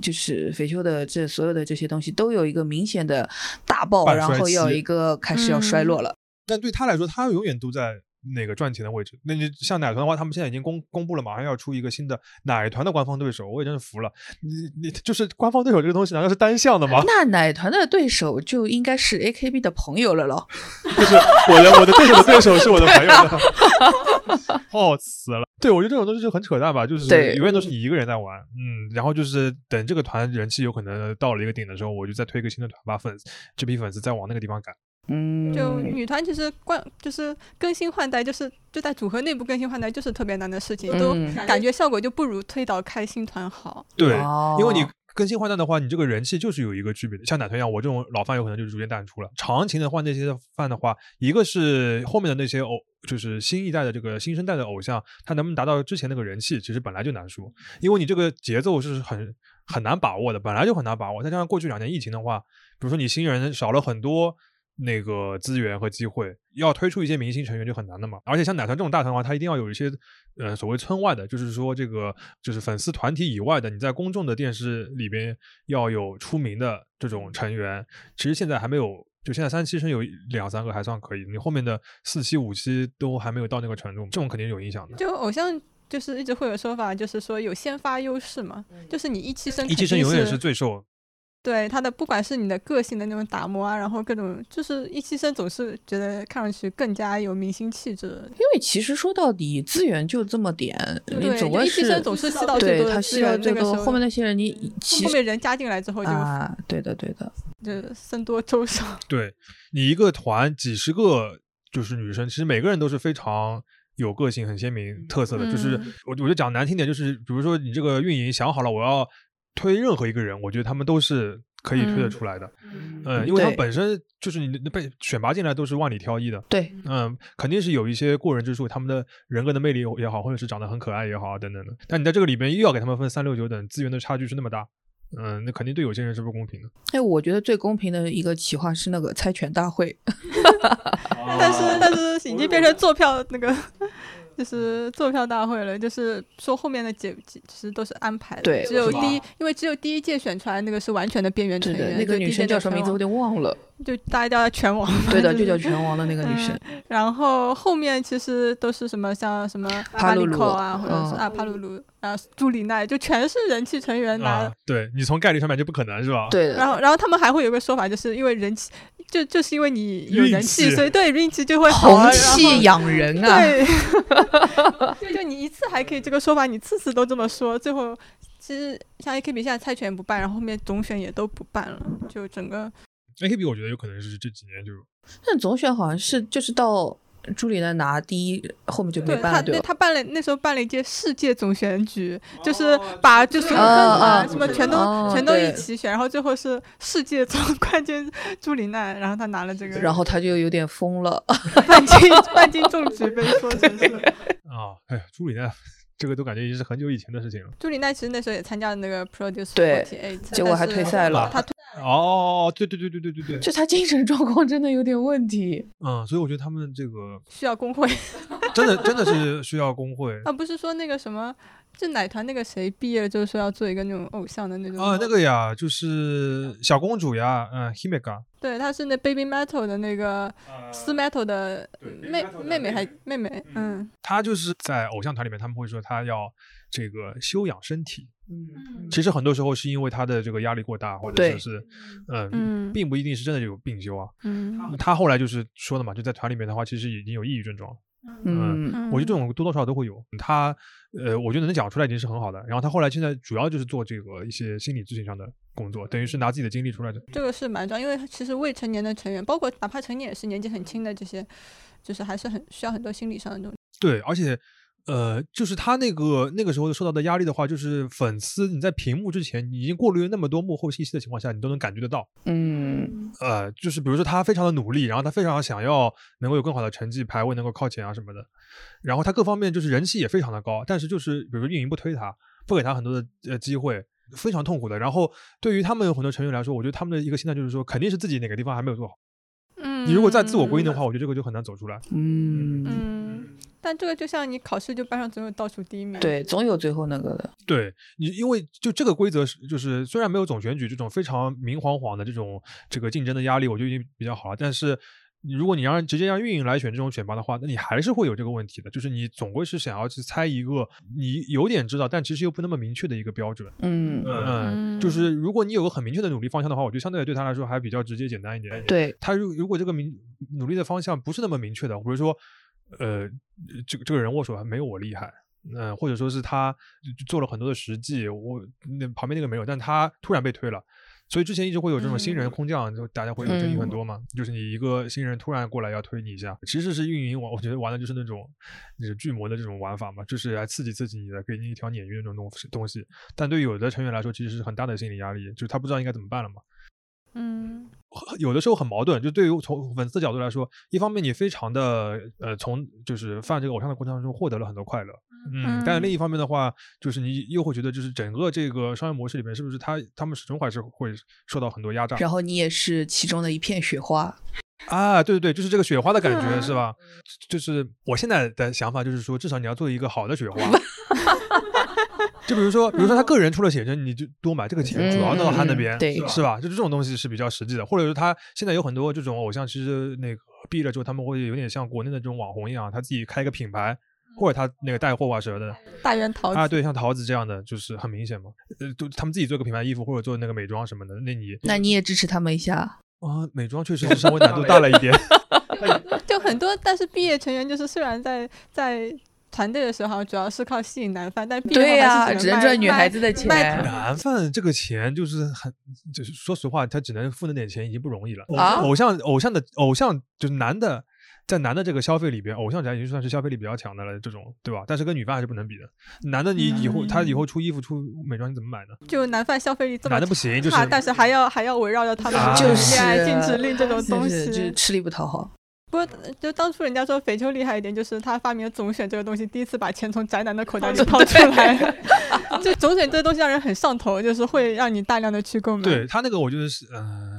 Speaker 3: 就是肥秋的这所有的这些东西都有一个明显的大爆，然后要有一个开始要衰落了。
Speaker 2: 但对他来说，他永远都在那个赚钱的位置。那你像奶团的话，他们现在已经公公布了，马上要出一个新的奶团的官方对手，我也真是服了。你你就是官方对手这个东西，难道是单向的吗？<laughs>
Speaker 3: 那奶团的对手就应该是 AKB 的朋友了咯。<laughs>
Speaker 2: 就是我的我的对手的对手是我的朋友，<laughs> 哦死了。对，我觉得这种东西就很扯淡吧，就是永远都是你一个人在玩，嗯，然后就是等这个团人气有可能到了一个顶的时候，我就再推一个新的团，把粉丝这批粉丝再往那个地方赶。
Speaker 3: 嗯，
Speaker 4: 就女团其实关就是更新换代，就是就在组合内部更新换代，就是特别难的事情，都
Speaker 3: 嗯
Speaker 4: 感觉效果就不如推倒开新团好。
Speaker 2: 对，
Speaker 3: 哦
Speaker 2: 因为你更新换代的话，你这个人气就是有一个区别的。像奶团一样，我这种老饭有可能就是逐渐淡出了。长情的话，那些饭的话，一个是后面的那些偶，就是新一代的这个新生代的偶像，他能不能达到之前那个人气，其实本来就难说，因为你这个节奏是很很难把握的，本来就很难把握。再加上过去两年疫情的话，比如说你新人少了很多。那个资源和机会，要推出一些明星成员就很难的嘛。而且像奶团这种大团的话，它一定要有一些，呃，所谓村外的，就是说这个就是粉丝团体以外的，你在公众的电视里边要有出名的这种成员。其实现在还没有，就现在三期生有两三个还算可以，你后面的四期、五期都还没有到那个程度，这种肯定有影响的。
Speaker 4: 就偶像就是一直会有说法，就是说有先发优势嘛，就是你一期生，
Speaker 2: 一期生永远是最受。
Speaker 4: 对他的，不管是你的个性的那种打磨啊，然后各种，就是一期生总是觉得看上去更加有明星气质。
Speaker 3: 因为其实说到底，资源就这么点，你总归
Speaker 4: 是总是吸到最多的资源。
Speaker 3: 最多后面那些人，你
Speaker 4: 后面人加进来之后就
Speaker 3: 啊，对的对的，<laughs>
Speaker 4: 就僧多粥少。
Speaker 2: 对你一个团几十个就是女生，其实每个人都是非常有个性、很鲜明特色的。就是我我就讲难听点，就是比如说你这个运营想好了，我要。推任何一个人，我觉得他们都是可以推得出来的，嗯，因为他本身就是你被选拔进来都是万里挑一的，
Speaker 3: 对，
Speaker 2: 嗯，肯定是有一些过人之处，他们的人格的魅力也好，或者是长得很可爱也好等等的。但你在这个里边又要给他们分三六九等，资源的差距是那么大，嗯，那肯定对有些人是不公平的。
Speaker 3: 哎，我觉得最公平的一个企划是那个猜拳大会 <laughs> <laughs>
Speaker 4: 但是但是已经变成坐票那个。就是坐票大会了，就是说后面的几其实都是安排的，
Speaker 3: 对，
Speaker 4: 只有第一，因为只有第一届选出来那个是完全的边缘成员，
Speaker 3: 那个女生叫什么名字我有点忘了，
Speaker 4: 就大家叫她拳王，
Speaker 3: 对的，就叫拳王的那个女生。
Speaker 4: 然后后面其实都是什么像什么
Speaker 3: 帕鲁鲁
Speaker 4: 啊，或者是啊帕鲁鲁啊朱里奈，就全是人气成员拿。
Speaker 2: 对你从概率上面就不可能是吧？
Speaker 3: 对。
Speaker 4: 然后然后他们还会有个说法，就是因为人气，就就是因为你有人气，所以对运气就会
Speaker 3: 红气养人啊。<laughs>
Speaker 4: 对。就你一次还可以这个说法，你次次都这么说，最后其实像 AKB 现在猜拳不办，然后后面总选也都不办了，就整个
Speaker 2: AKB 我觉得有可能是这几年就，
Speaker 3: 但总选好像是就是到。朱莉奈拿第一，后面就没办了。
Speaker 4: 对，他他办了那时候办了一届世界总选举，就是把就所有啊什么全都全都一起选，然后最后是世界总 <laughs> 冠军朱莉奈，然后他拿了这个，
Speaker 3: 然后他就有点疯了，<laughs>
Speaker 4: 半斤半斤重举被说成是
Speaker 2: 啊，哎呀，朱莉奈这个都感觉已经是很久以前的事情了。
Speaker 4: 朱里奈其实那时候也参加了那个 Produce
Speaker 3: 对，
Speaker 4: 结
Speaker 3: 果还退赛了，
Speaker 4: 他退。
Speaker 2: 哦，对对对对对对对，
Speaker 3: 就他精神状况真的有点问题。
Speaker 2: 嗯，所以我觉得他们这个
Speaker 4: 需要工会，
Speaker 2: 真的真的是需要工会。<laughs>
Speaker 4: 啊，不是说那个什么，就奶团那个谁毕业了，就是说要做一个那种偶像的那种。
Speaker 2: 啊，那个呀，就是小公主呀，嗯，Himeka。
Speaker 4: 对，她是那 Baby Metal 的那个斯 Metal 的妹妹妹还妹妹，嗯。
Speaker 2: 她就是在偶像团里面，他们会说她要这个修养身体。嗯，其实很多时候是因为他的这个压力过大，或者说是，嗯，并不一定是真的有病休啊。嗯，他后来就是说的嘛，就在团里面的话，其实已经有抑郁症状。嗯，我觉得这种多多少少都会有。他，呃，我觉得能讲出来已经是很好的。然后他后来现在主要就是做这个一些心理咨询上的工作，等于是拿自己的经历出来的。
Speaker 4: 这个是蛮重要，因为其实未成年的成员，包括哪怕成年也是年纪很轻的这些，就是还是很需要很多心理上的东西。
Speaker 2: 对，而且。呃，就是他那个那个时候受到的压力的话，就是粉丝你在屏幕之前，你已经过滤了那么多幕后信息的情况下，你都能感觉得到。嗯，呃，就是比如说他非常的努力，然后他非常想要能够有更好的成绩，排位能够靠前啊什么的，然后他各方面就是人气也非常的高，但是就是比如说运营不推他，不给他很多的呃机会，非常痛苦的。然后对于他们有很多成员来说，我觉得他们的一个心态就是说，肯定是自己哪个地方还没有做好。嗯，你如果再自我归因的话，我觉得这个就很难走出来。
Speaker 3: 嗯嗯。
Speaker 4: 但这个就像你考试，就班上总有倒数第一名。
Speaker 3: 对，总有最后那个的。
Speaker 2: 对你，因为就这个规则是，就是虽然没有总选举这种非常明晃晃的这种这个竞争的压力，我就已经比较好了。但是，如果你让直接让运营来选这种选拔的话，那你还是会有这个问题的。就是你总归是想要去猜一个你有点知道，但其实又不那么明确的一个标准。嗯嗯，就是如果你有个很明确的努力方向的话，我觉得相对对他来说还比较直接简单一点。
Speaker 3: 对
Speaker 2: 他如如果这个明努力的方向不是那么明确的，比如说。呃，这个这个人握手还没有我厉害，嗯，或者说是他做了很多的实际，我那旁边那个没有，但他突然被推了，所以之前一直会有这种新人
Speaker 3: 嗯
Speaker 2: 空降，就大家会有争议很
Speaker 3: 嗯
Speaker 2: 多嘛。就是你一个新人突然过来要推你一下，其实是运营我，我觉得玩的就是那种就是巨魔的这种玩法嘛，就是来刺激刺激你的，给你一条鲶鱼那种东西东西。但对有的成员来说，其实是很大的心理压力，就是他不知道应该怎么办了嘛。
Speaker 4: 嗯
Speaker 2: 有的时候很矛盾，就对于从粉丝的角度来说，一方面你非常的呃从就是犯这个偶像的过程当中获得了很多快乐，嗯，但另一方面的话，就是你又会觉得就是整个这个商业模式里面，是不是他他们始终还是会受到很多压榨
Speaker 3: 然后你也是其中的一片雪花。
Speaker 2: 啊？对对对，就是这个雪花的感觉
Speaker 4: 嗯
Speaker 2: 是吧？就是我现在的想法就是说，至少你要做一个好的雪花。<laughs> 就比如说，比如说他个人出了写真，你就多买这个钱，主要到他那
Speaker 3: 嗯
Speaker 2: 边，
Speaker 3: 对
Speaker 2: 是吧？就这种东西是比较实际的，或者是他现在有很多这种偶像，其实那个毕业了之后，他们会有点像国内的这种网红一样，他自己开一个品牌，或者他那个带货啊什么的
Speaker 4: 大圆桃。子。
Speaker 2: 啊，对，像桃子这样的，就是很明显嘛，呃，都他们自己做个品牌衣服或者做那个美妆什么的，那你
Speaker 3: 那你也支持他们一下？<laughs>
Speaker 2: 啊，美妆确实是稍微难度大了一点，<laughs> <laughs>
Speaker 4: 就很多，但是毕业成员就是虽然在在团队的时候主要是靠吸引男饭，但
Speaker 3: 对呀、只能赚女孩子的
Speaker 4: 卖
Speaker 3: 钱。
Speaker 2: 男饭这个钱就是很，就是说实话，他只能付那点钱已经不容易了。
Speaker 3: 啊
Speaker 2: 偶像偶像的偶像就是男的，在男的这个消费里边，偶像宅已经算是消费力比较强的了，这种对吧？但是跟女饭还是不能比的。男的你以后、他以后出衣服出美妆你怎么买呢？
Speaker 4: 就男饭消费力这么
Speaker 2: 男的不行，就是
Speaker 4: 差，但是还要还要围绕着他的恋爱禁止令这种东
Speaker 3: 西就是
Speaker 4: 西。
Speaker 3: 吃力不讨好。
Speaker 4: 不过，就当初人家说肥秋厉害一点，就是他发明了总选这个东西，第一次把钱从宅男的口袋里掏出来。<laughs> 就总选这个东西让人很上头，就是会让你大量的去购买。
Speaker 2: 对他那个，我觉得是呃，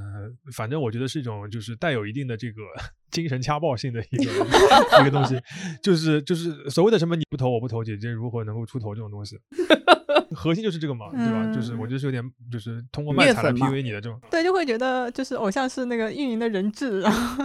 Speaker 2: 反正我觉得是一种就是带有一定的这个 <laughs> 精神掐爆性的一个 <laughs> 一个东西，就是就是所谓的什么你不投我不投，姐姐如何能够出头这种东西，<laughs> 核心就是这个嘛，对吧？就是我觉得是有点就是通过卖惨来 PUA 你的这种，
Speaker 4: 对，就会觉得就是偶像是那个运营的人质，然后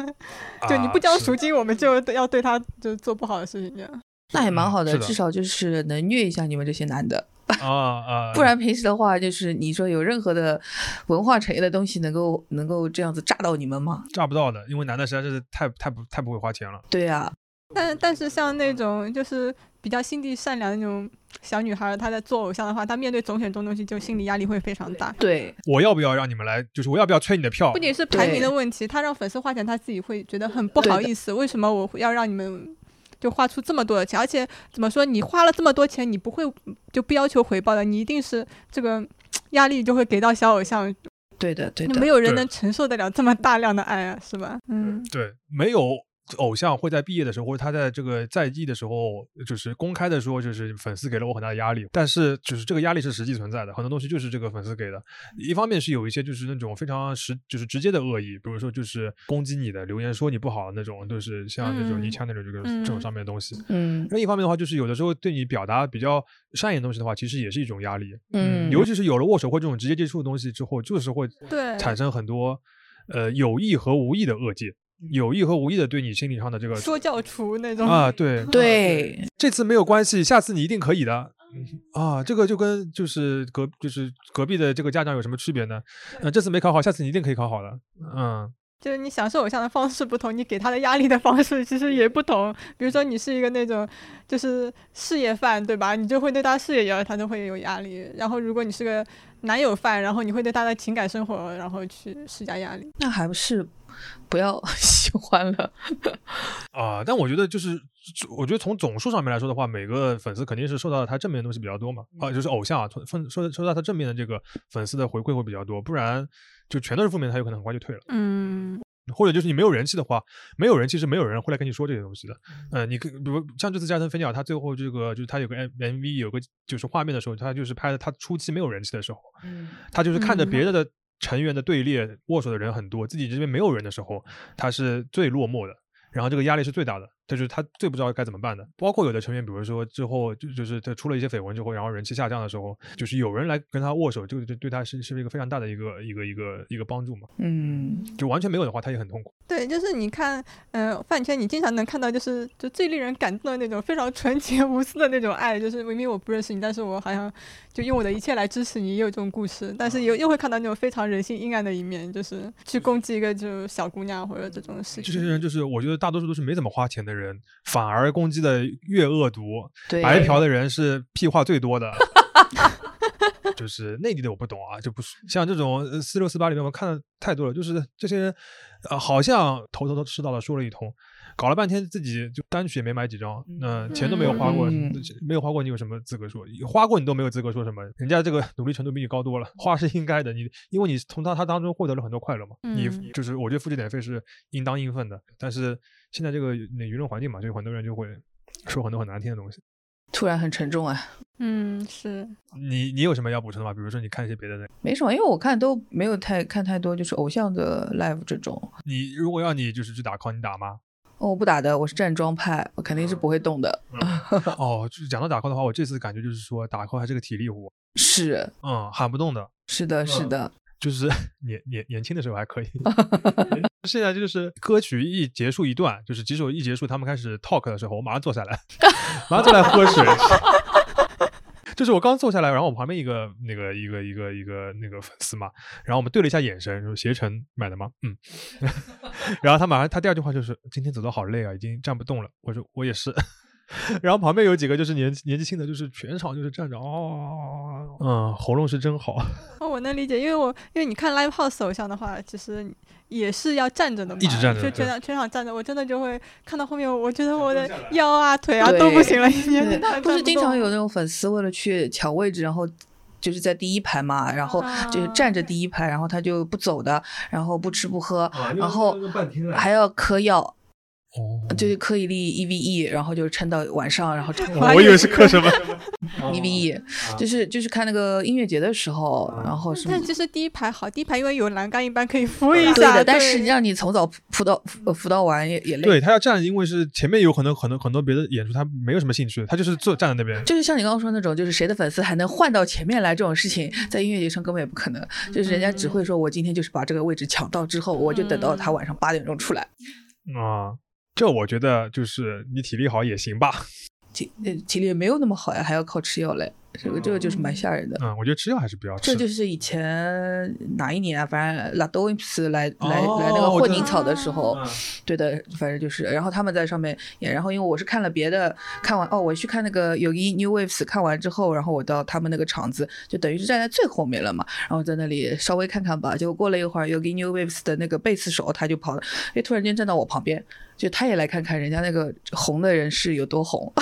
Speaker 4: 就你
Speaker 2: 啊
Speaker 4: 不交赎金，我们就要对他就做不好的事情这样。
Speaker 3: 那也蛮好的至少就是能虐一下你们这些男的，
Speaker 2: 啊啊，<laughs>
Speaker 3: 不然平时的话，就是你说有任何的文化产业的东西能够能够这样子炸到你们吗？
Speaker 2: 炸不到的，因为男的实在是太太不太不会花钱了。
Speaker 3: 对啊，
Speaker 4: 但但是像那种就是比较心地善良的那种小女孩，她在做偶像的话，她面对总选这种东西，就心理压力会非常大。
Speaker 3: 对，
Speaker 2: 我要不要让你们来？就是我要不要催你的票
Speaker 4: 不？仅是排名的问题，她让粉丝花钱，她自己会觉得很不好意思。为什么我要让你们就花出这么多的钱？而且怎么说，你花了这么多钱，你不会就不要求回报的，你一定是这个 <tsk> 压力就会给到小偶像，
Speaker 3: 对的，对的，
Speaker 4: 没有人能承受得了这么大量的爱啊，是吧？嗯，
Speaker 2: 对，没有偶像会在毕业的时候，或者他在这个在役的时候，就是公开的说，就是粉丝给了我很大的压力。但是就是这个压力是实际存在的，很多东西就是这个粉丝给的。一方面是有一些就是那种非常实，就是直接的恶意，比如说就是攻击你的留言说你不好的那种，就是像那种
Speaker 4: 嗯
Speaker 2: 昵称那种这个、这种上面的东西。
Speaker 3: 嗯
Speaker 2: 另一方面的话，就是有的时候对你表达比较善意的东西的话，其实也是一种压力。
Speaker 3: 嗯
Speaker 2: 尤其是有了握手会这种直接接触的东西之后，就是会
Speaker 4: 对
Speaker 2: 产生很多呃有意和无意的恶界，有意和无意的对你心理上的这个
Speaker 4: 说教厨那种
Speaker 2: 啊，对，<laughs>
Speaker 3: 对，<laughs>
Speaker 2: 这次没有关系，下次你一定可以的。<laughs> 啊，这个就跟就是隔就是隔壁的这个家长有什么区别呢？嗯、这次没考好，下次你一定可以考好的。嗯，
Speaker 4: 就是你享受偶像的方式不同，你给他的压力的方式其实也不同。比如说你是一个那种就是事业范，对吧？你就会对他事业也他就会有压力。然后如果你是个男友范，然后你会对他的情感生活然后去施加压力。
Speaker 3: 那还不是不要 <laughs> 喜欢了。<laughs>
Speaker 2: 啊，但我觉得就是，我觉得从总数上面来说的话，每个粉丝肯定是受到他正面的东西比较多嘛，啊，就是偶像啊，从分收收到他正面的这个粉丝的回馈会比较多，不然就全都是负面，他有可能很快就退了。
Speaker 4: 嗯，
Speaker 2: 或者就是你没有人气的话，没有人气是没有人会来跟你说这些东西的。嗯、你可比如像这次加藤飞鸟，他最后这个就是他有个 M MV 有个就是画面的时候，他就是拍的他初期没有人气的时候，
Speaker 3: 嗯
Speaker 2: 他就是看着
Speaker 4: 嗯
Speaker 2: 别的的成员的队列握手的人很多，自己这边没有人的时候，他是最落寞的。然后这个压力是最大的，就是他最不知道该怎么办的。包括有的成员，比如说之后就就是他出了一些绯闻之后，然后人气下降的时候，就是有人来跟他握手，这个就对他是是一个非常大的一个一个一个一个帮助嘛。
Speaker 3: 嗯，
Speaker 2: 就完全没有的话，他也很痛苦。
Speaker 4: 对，就是你看，嗯、饭圈你经常能看到，就是就最令人感动的那种非常纯洁无私的那种爱，就是明明我不认识你，但是我好像就用我的一切来支持你，也有这种故事。但是又又会看到那种非常人性阴暗的一面，就是去攻击一个就小姑娘或者这种事情。
Speaker 2: 这些人就是我觉得大多数都是没怎么花钱的人，反而攻击的越恶毒。白嫖的人是屁话最多的。<laughs> 就是内地的我不懂啊，就不是像这种呃四六四八里面我看的太多了，就是这些人，呃，好像头头头吃到的说了一通，搞了半天自己就单曲也没买几张，那、钱都没有花过，
Speaker 3: 嗯
Speaker 2: 没有花过，你有什么资格说？花过你都没有资格说什么？人家这个努力程度比你高多了，花是应该的，你因为你从他他当中获得了很多快乐嘛，你
Speaker 4: 嗯
Speaker 2: 就是我觉得付这点费是应当应分的，但是现在这个那舆论环境嘛，就有很多人就会说很多很难听的东西。
Speaker 3: 突然很沉重啊。
Speaker 4: 嗯，是，
Speaker 2: 你你有什么要补充的吗？比如说你看一些别的的，
Speaker 3: 没什么，因为我看都没有太看太多，就是偶像的 live 这种。
Speaker 2: 你如果要你就是去打 call，你打吗？
Speaker 3: 哦，我不打的，我是站桩派，我肯定是不会动的。
Speaker 2: 哦，就是讲到打 call 的话，我这次感觉就是说打 call 还是个体力活，
Speaker 3: 是。
Speaker 2: 嗯，喊不动的，
Speaker 3: 是的，是的，
Speaker 2: 就是 <laughs> 年年年轻的时候还可以，<laughs> 现在就是歌曲一结束一段，就是几首一结束，他们开始 talk 的时候，我马上坐下来，<laughs> 马上坐下来喝水。就是我刚坐下来，然后我旁边一个那个一个一个一个那个粉丝嘛，然后我们对了一下眼神，说携程买的吗？嗯，<laughs> 然后他马上他第二句话就是今天走的好累啊，已经站不动了。我说我也是。<laughs> 然后旁边有几个就是年年纪轻的，就是全场就是站着哦，嗯，喉咙是真好，
Speaker 4: 我能理解，因为我因为你看 live house 偶像的话，其实也是要站着的嘛，
Speaker 2: 一直站着
Speaker 4: 就全场全场站着，我真的就会看到后面，我觉得我的腰啊腿啊都不行了，已经
Speaker 3: 不是经常有那种粉丝为了去抢位置，然后就是在第一排嘛，然后就是站着第一排，然后他就不走的，然后不吃不喝，然后还要嗑药，
Speaker 2: 哦
Speaker 3: 就是刻一粒 EVE，然后就撑到晚上，然后
Speaker 2: 我以为是嗑什么 <laughs>
Speaker 3: EVE，就是就是看那个音乐节的时候，然后什么
Speaker 4: 但。其实第一排好，第一排因为有栏杆，一般可以扶一
Speaker 3: 对
Speaker 4: 下。
Speaker 3: 的，但是
Speaker 4: 对
Speaker 3: 让你从早扶到呃扶到晚也也累。
Speaker 2: 对他要站，因为是前面有很多很多很多别的演出，他没有什么兴趣，他就是坐站在那边。
Speaker 3: 就是像你刚刚说那种，就是谁的粉丝还能换到前面来这种事情，在音乐节上根本也不可能。就是人家只会说，我今天就是把这个位置抢到之后，我就等到他晚上八点钟出来。
Speaker 2: 啊、这我觉得就是你体力好也行吧。
Speaker 3: 体呃体力没有那么好呀，还要靠吃药嘞。这个这个就是蛮吓人的。
Speaker 2: 嗯，我觉得吃药还是不要吃。
Speaker 3: 这就是以前哪一年啊？反正拉多因斯来来
Speaker 2: 哦
Speaker 3: 来那个混凝草的时候，
Speaker 2: 嗯
Speaker 3: 对的，反正就是，然后他们在上面演，然后因为我是看了别的，看完哦，我去看那个有一 New Waves 看完之后，然后我到他们那个场子，就等于是站在最后面了嘛，然后在那里稍微看看吧，结果过了一会儿，有一 New Waves 的那个贝斯手他就跑了，哎，突然间站到我旁边，就他也来看看人家那个红的人是有多红，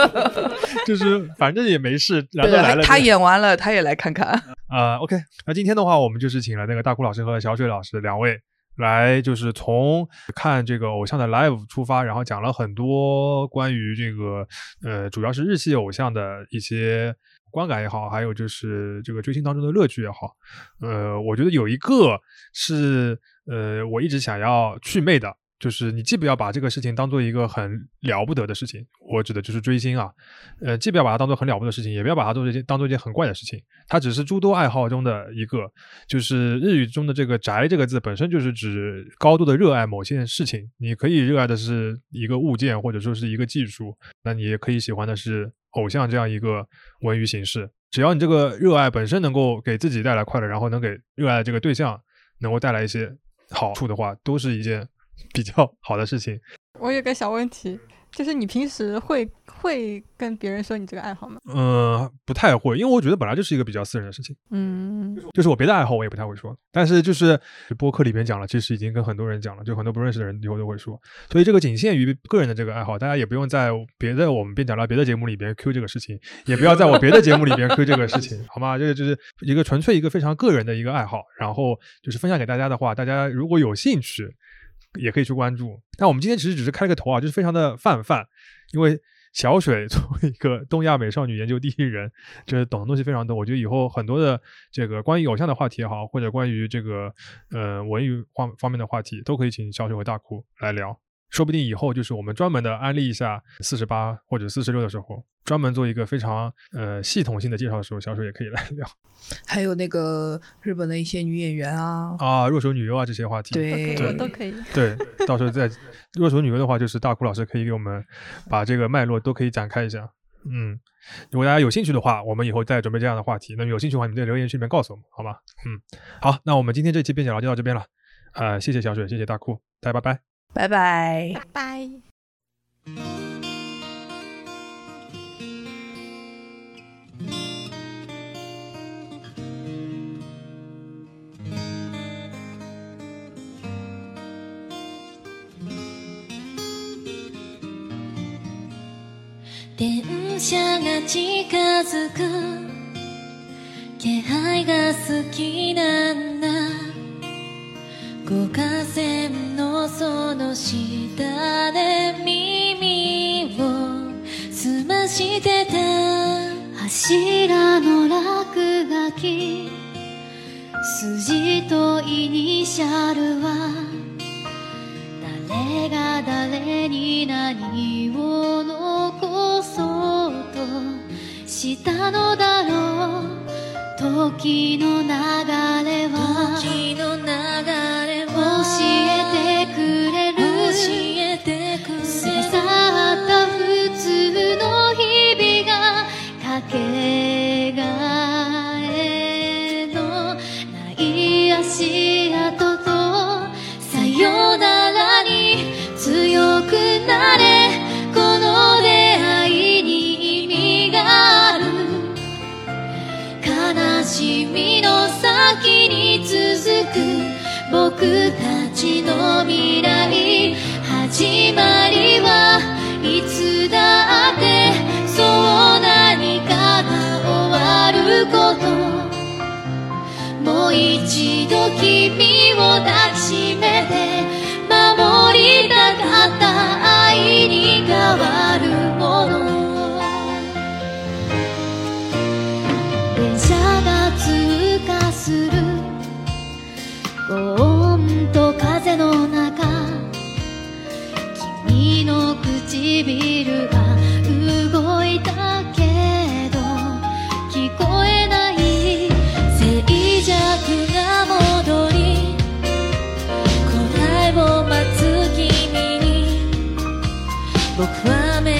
Speaker 3: <laughs>
Speaker 2: 就是反正也没事，<laughs> 来都
Speaker 3: 对
Speaker 2: 来了。
Speaker 3: 他演完了，他也来看看，<laughs>
Speaker 2: 啊、o k 那今天的话，我们就是请了那个大哭老师和小水老师两位来，就是从看这个偶像的 live 出发，然后讲了很多关于这个呃，主要是日系偶像的一些观感也好，还有就是这个追星当中的乐趣也好。呃，我觉得有一个是呃，我一直想要祛魅的。就是你既不要把这个事情当做一个很了不得的事情，我指的就是追星啊，呃，既不要把它当做很了不得的事情，也不要把它做一件当做一件很怪的事情，它只是诸多爱好中的一个。就是日语中的这个“宅”这个字本身就是指高度的热爱某件事情，你可以热爱的是一个物件或者说是一个技术，那你也可以喜欢的是偶像这样一个文娱形式。只要你这个热爱本身能够给自己带来快乐，然后能给热爱的这个对象能够带来一些好处的话，都是一件 <laughs> 比较好的事情。
Speaker 4: 我有个小问题，就是你平时会会跟别人说你这个爱好吗？
Speaker 2: 嗯，不太会，因为我觉得本来就是一个比较私人的事情。
Speaker 4: 嗯，
Speaker 2: 就是我别的爱好我也不太会说，但是就是播客里边讲了，其实已经跟很多人讲了，就很多不认识的人以后都会说，所以这个仅限于个人的这个爱好，大家也不用在别的我们边讲到别的节目里边 Q 这个事情，也不要在我别的节目里边 Q 这个事情，好吗？这个就是一个纯粹一个非常个人的一个爱好，然后就是分享给大家的话，大家如果有兴趣，也可以去关注。但我们今天其实只是开了个头啊，就是非常的泛泛，因为。小水作为一个东亚美少女研究第一人，就是懂的东西非常多。我觉得以后很多的这个关于偶像的话题也好，或者关于这个呃文娱方方面的话题，都可以请小水和大哭来聊。说不定以后就是我们专门的安利一下四十八或者四十六的时候，专门做一个非常呃系统性的介绍的时候，小水也可以来聊 <laughs>
Speaker 3: 还有那个日本的一些女演员啊，
Speaker 2: 啊，弱手女优啊这些话题。
Speaker 3: 对
Speaker 4: 都可以，我都可以。<laughs>
Speaker 2: 对，到时候再弱手女优的话，就是大哭老师可以给我们把这个脉络都可以展开一下。嗯，如果大家有兴趣的话，我们以后再准备这样的话题。那么有兴趣的话，你们在留言区里面告诉我们，好吗？嗯，好，那我们今天这期边角聊就到这边了。呃，谢谢小水，谢谢大哭，大家拜拜。
Speaker 3: 拜拜，
Speaker 4: 拜拜。
Speaker 5: 電車が近づく。気配が好きなんだ。五河線のその下で耳を澄ましてた。柱の落書き。筋とイニシャルは。誰が誰に何を残そうとしたのだろう。時の流れは時の流れは教えてくれる。教えてくれる過ぎ去った普通の日々がかけがえのない足跡とさよならに強くなれく僕たちの未来始まりはいつだってそう何かが終わることもう一度君を抱きしめて守りたかった愛に変わるもの。電車が通過する唇が動いたけど聞こえない静寂が戻り答えを待つ君に僕は目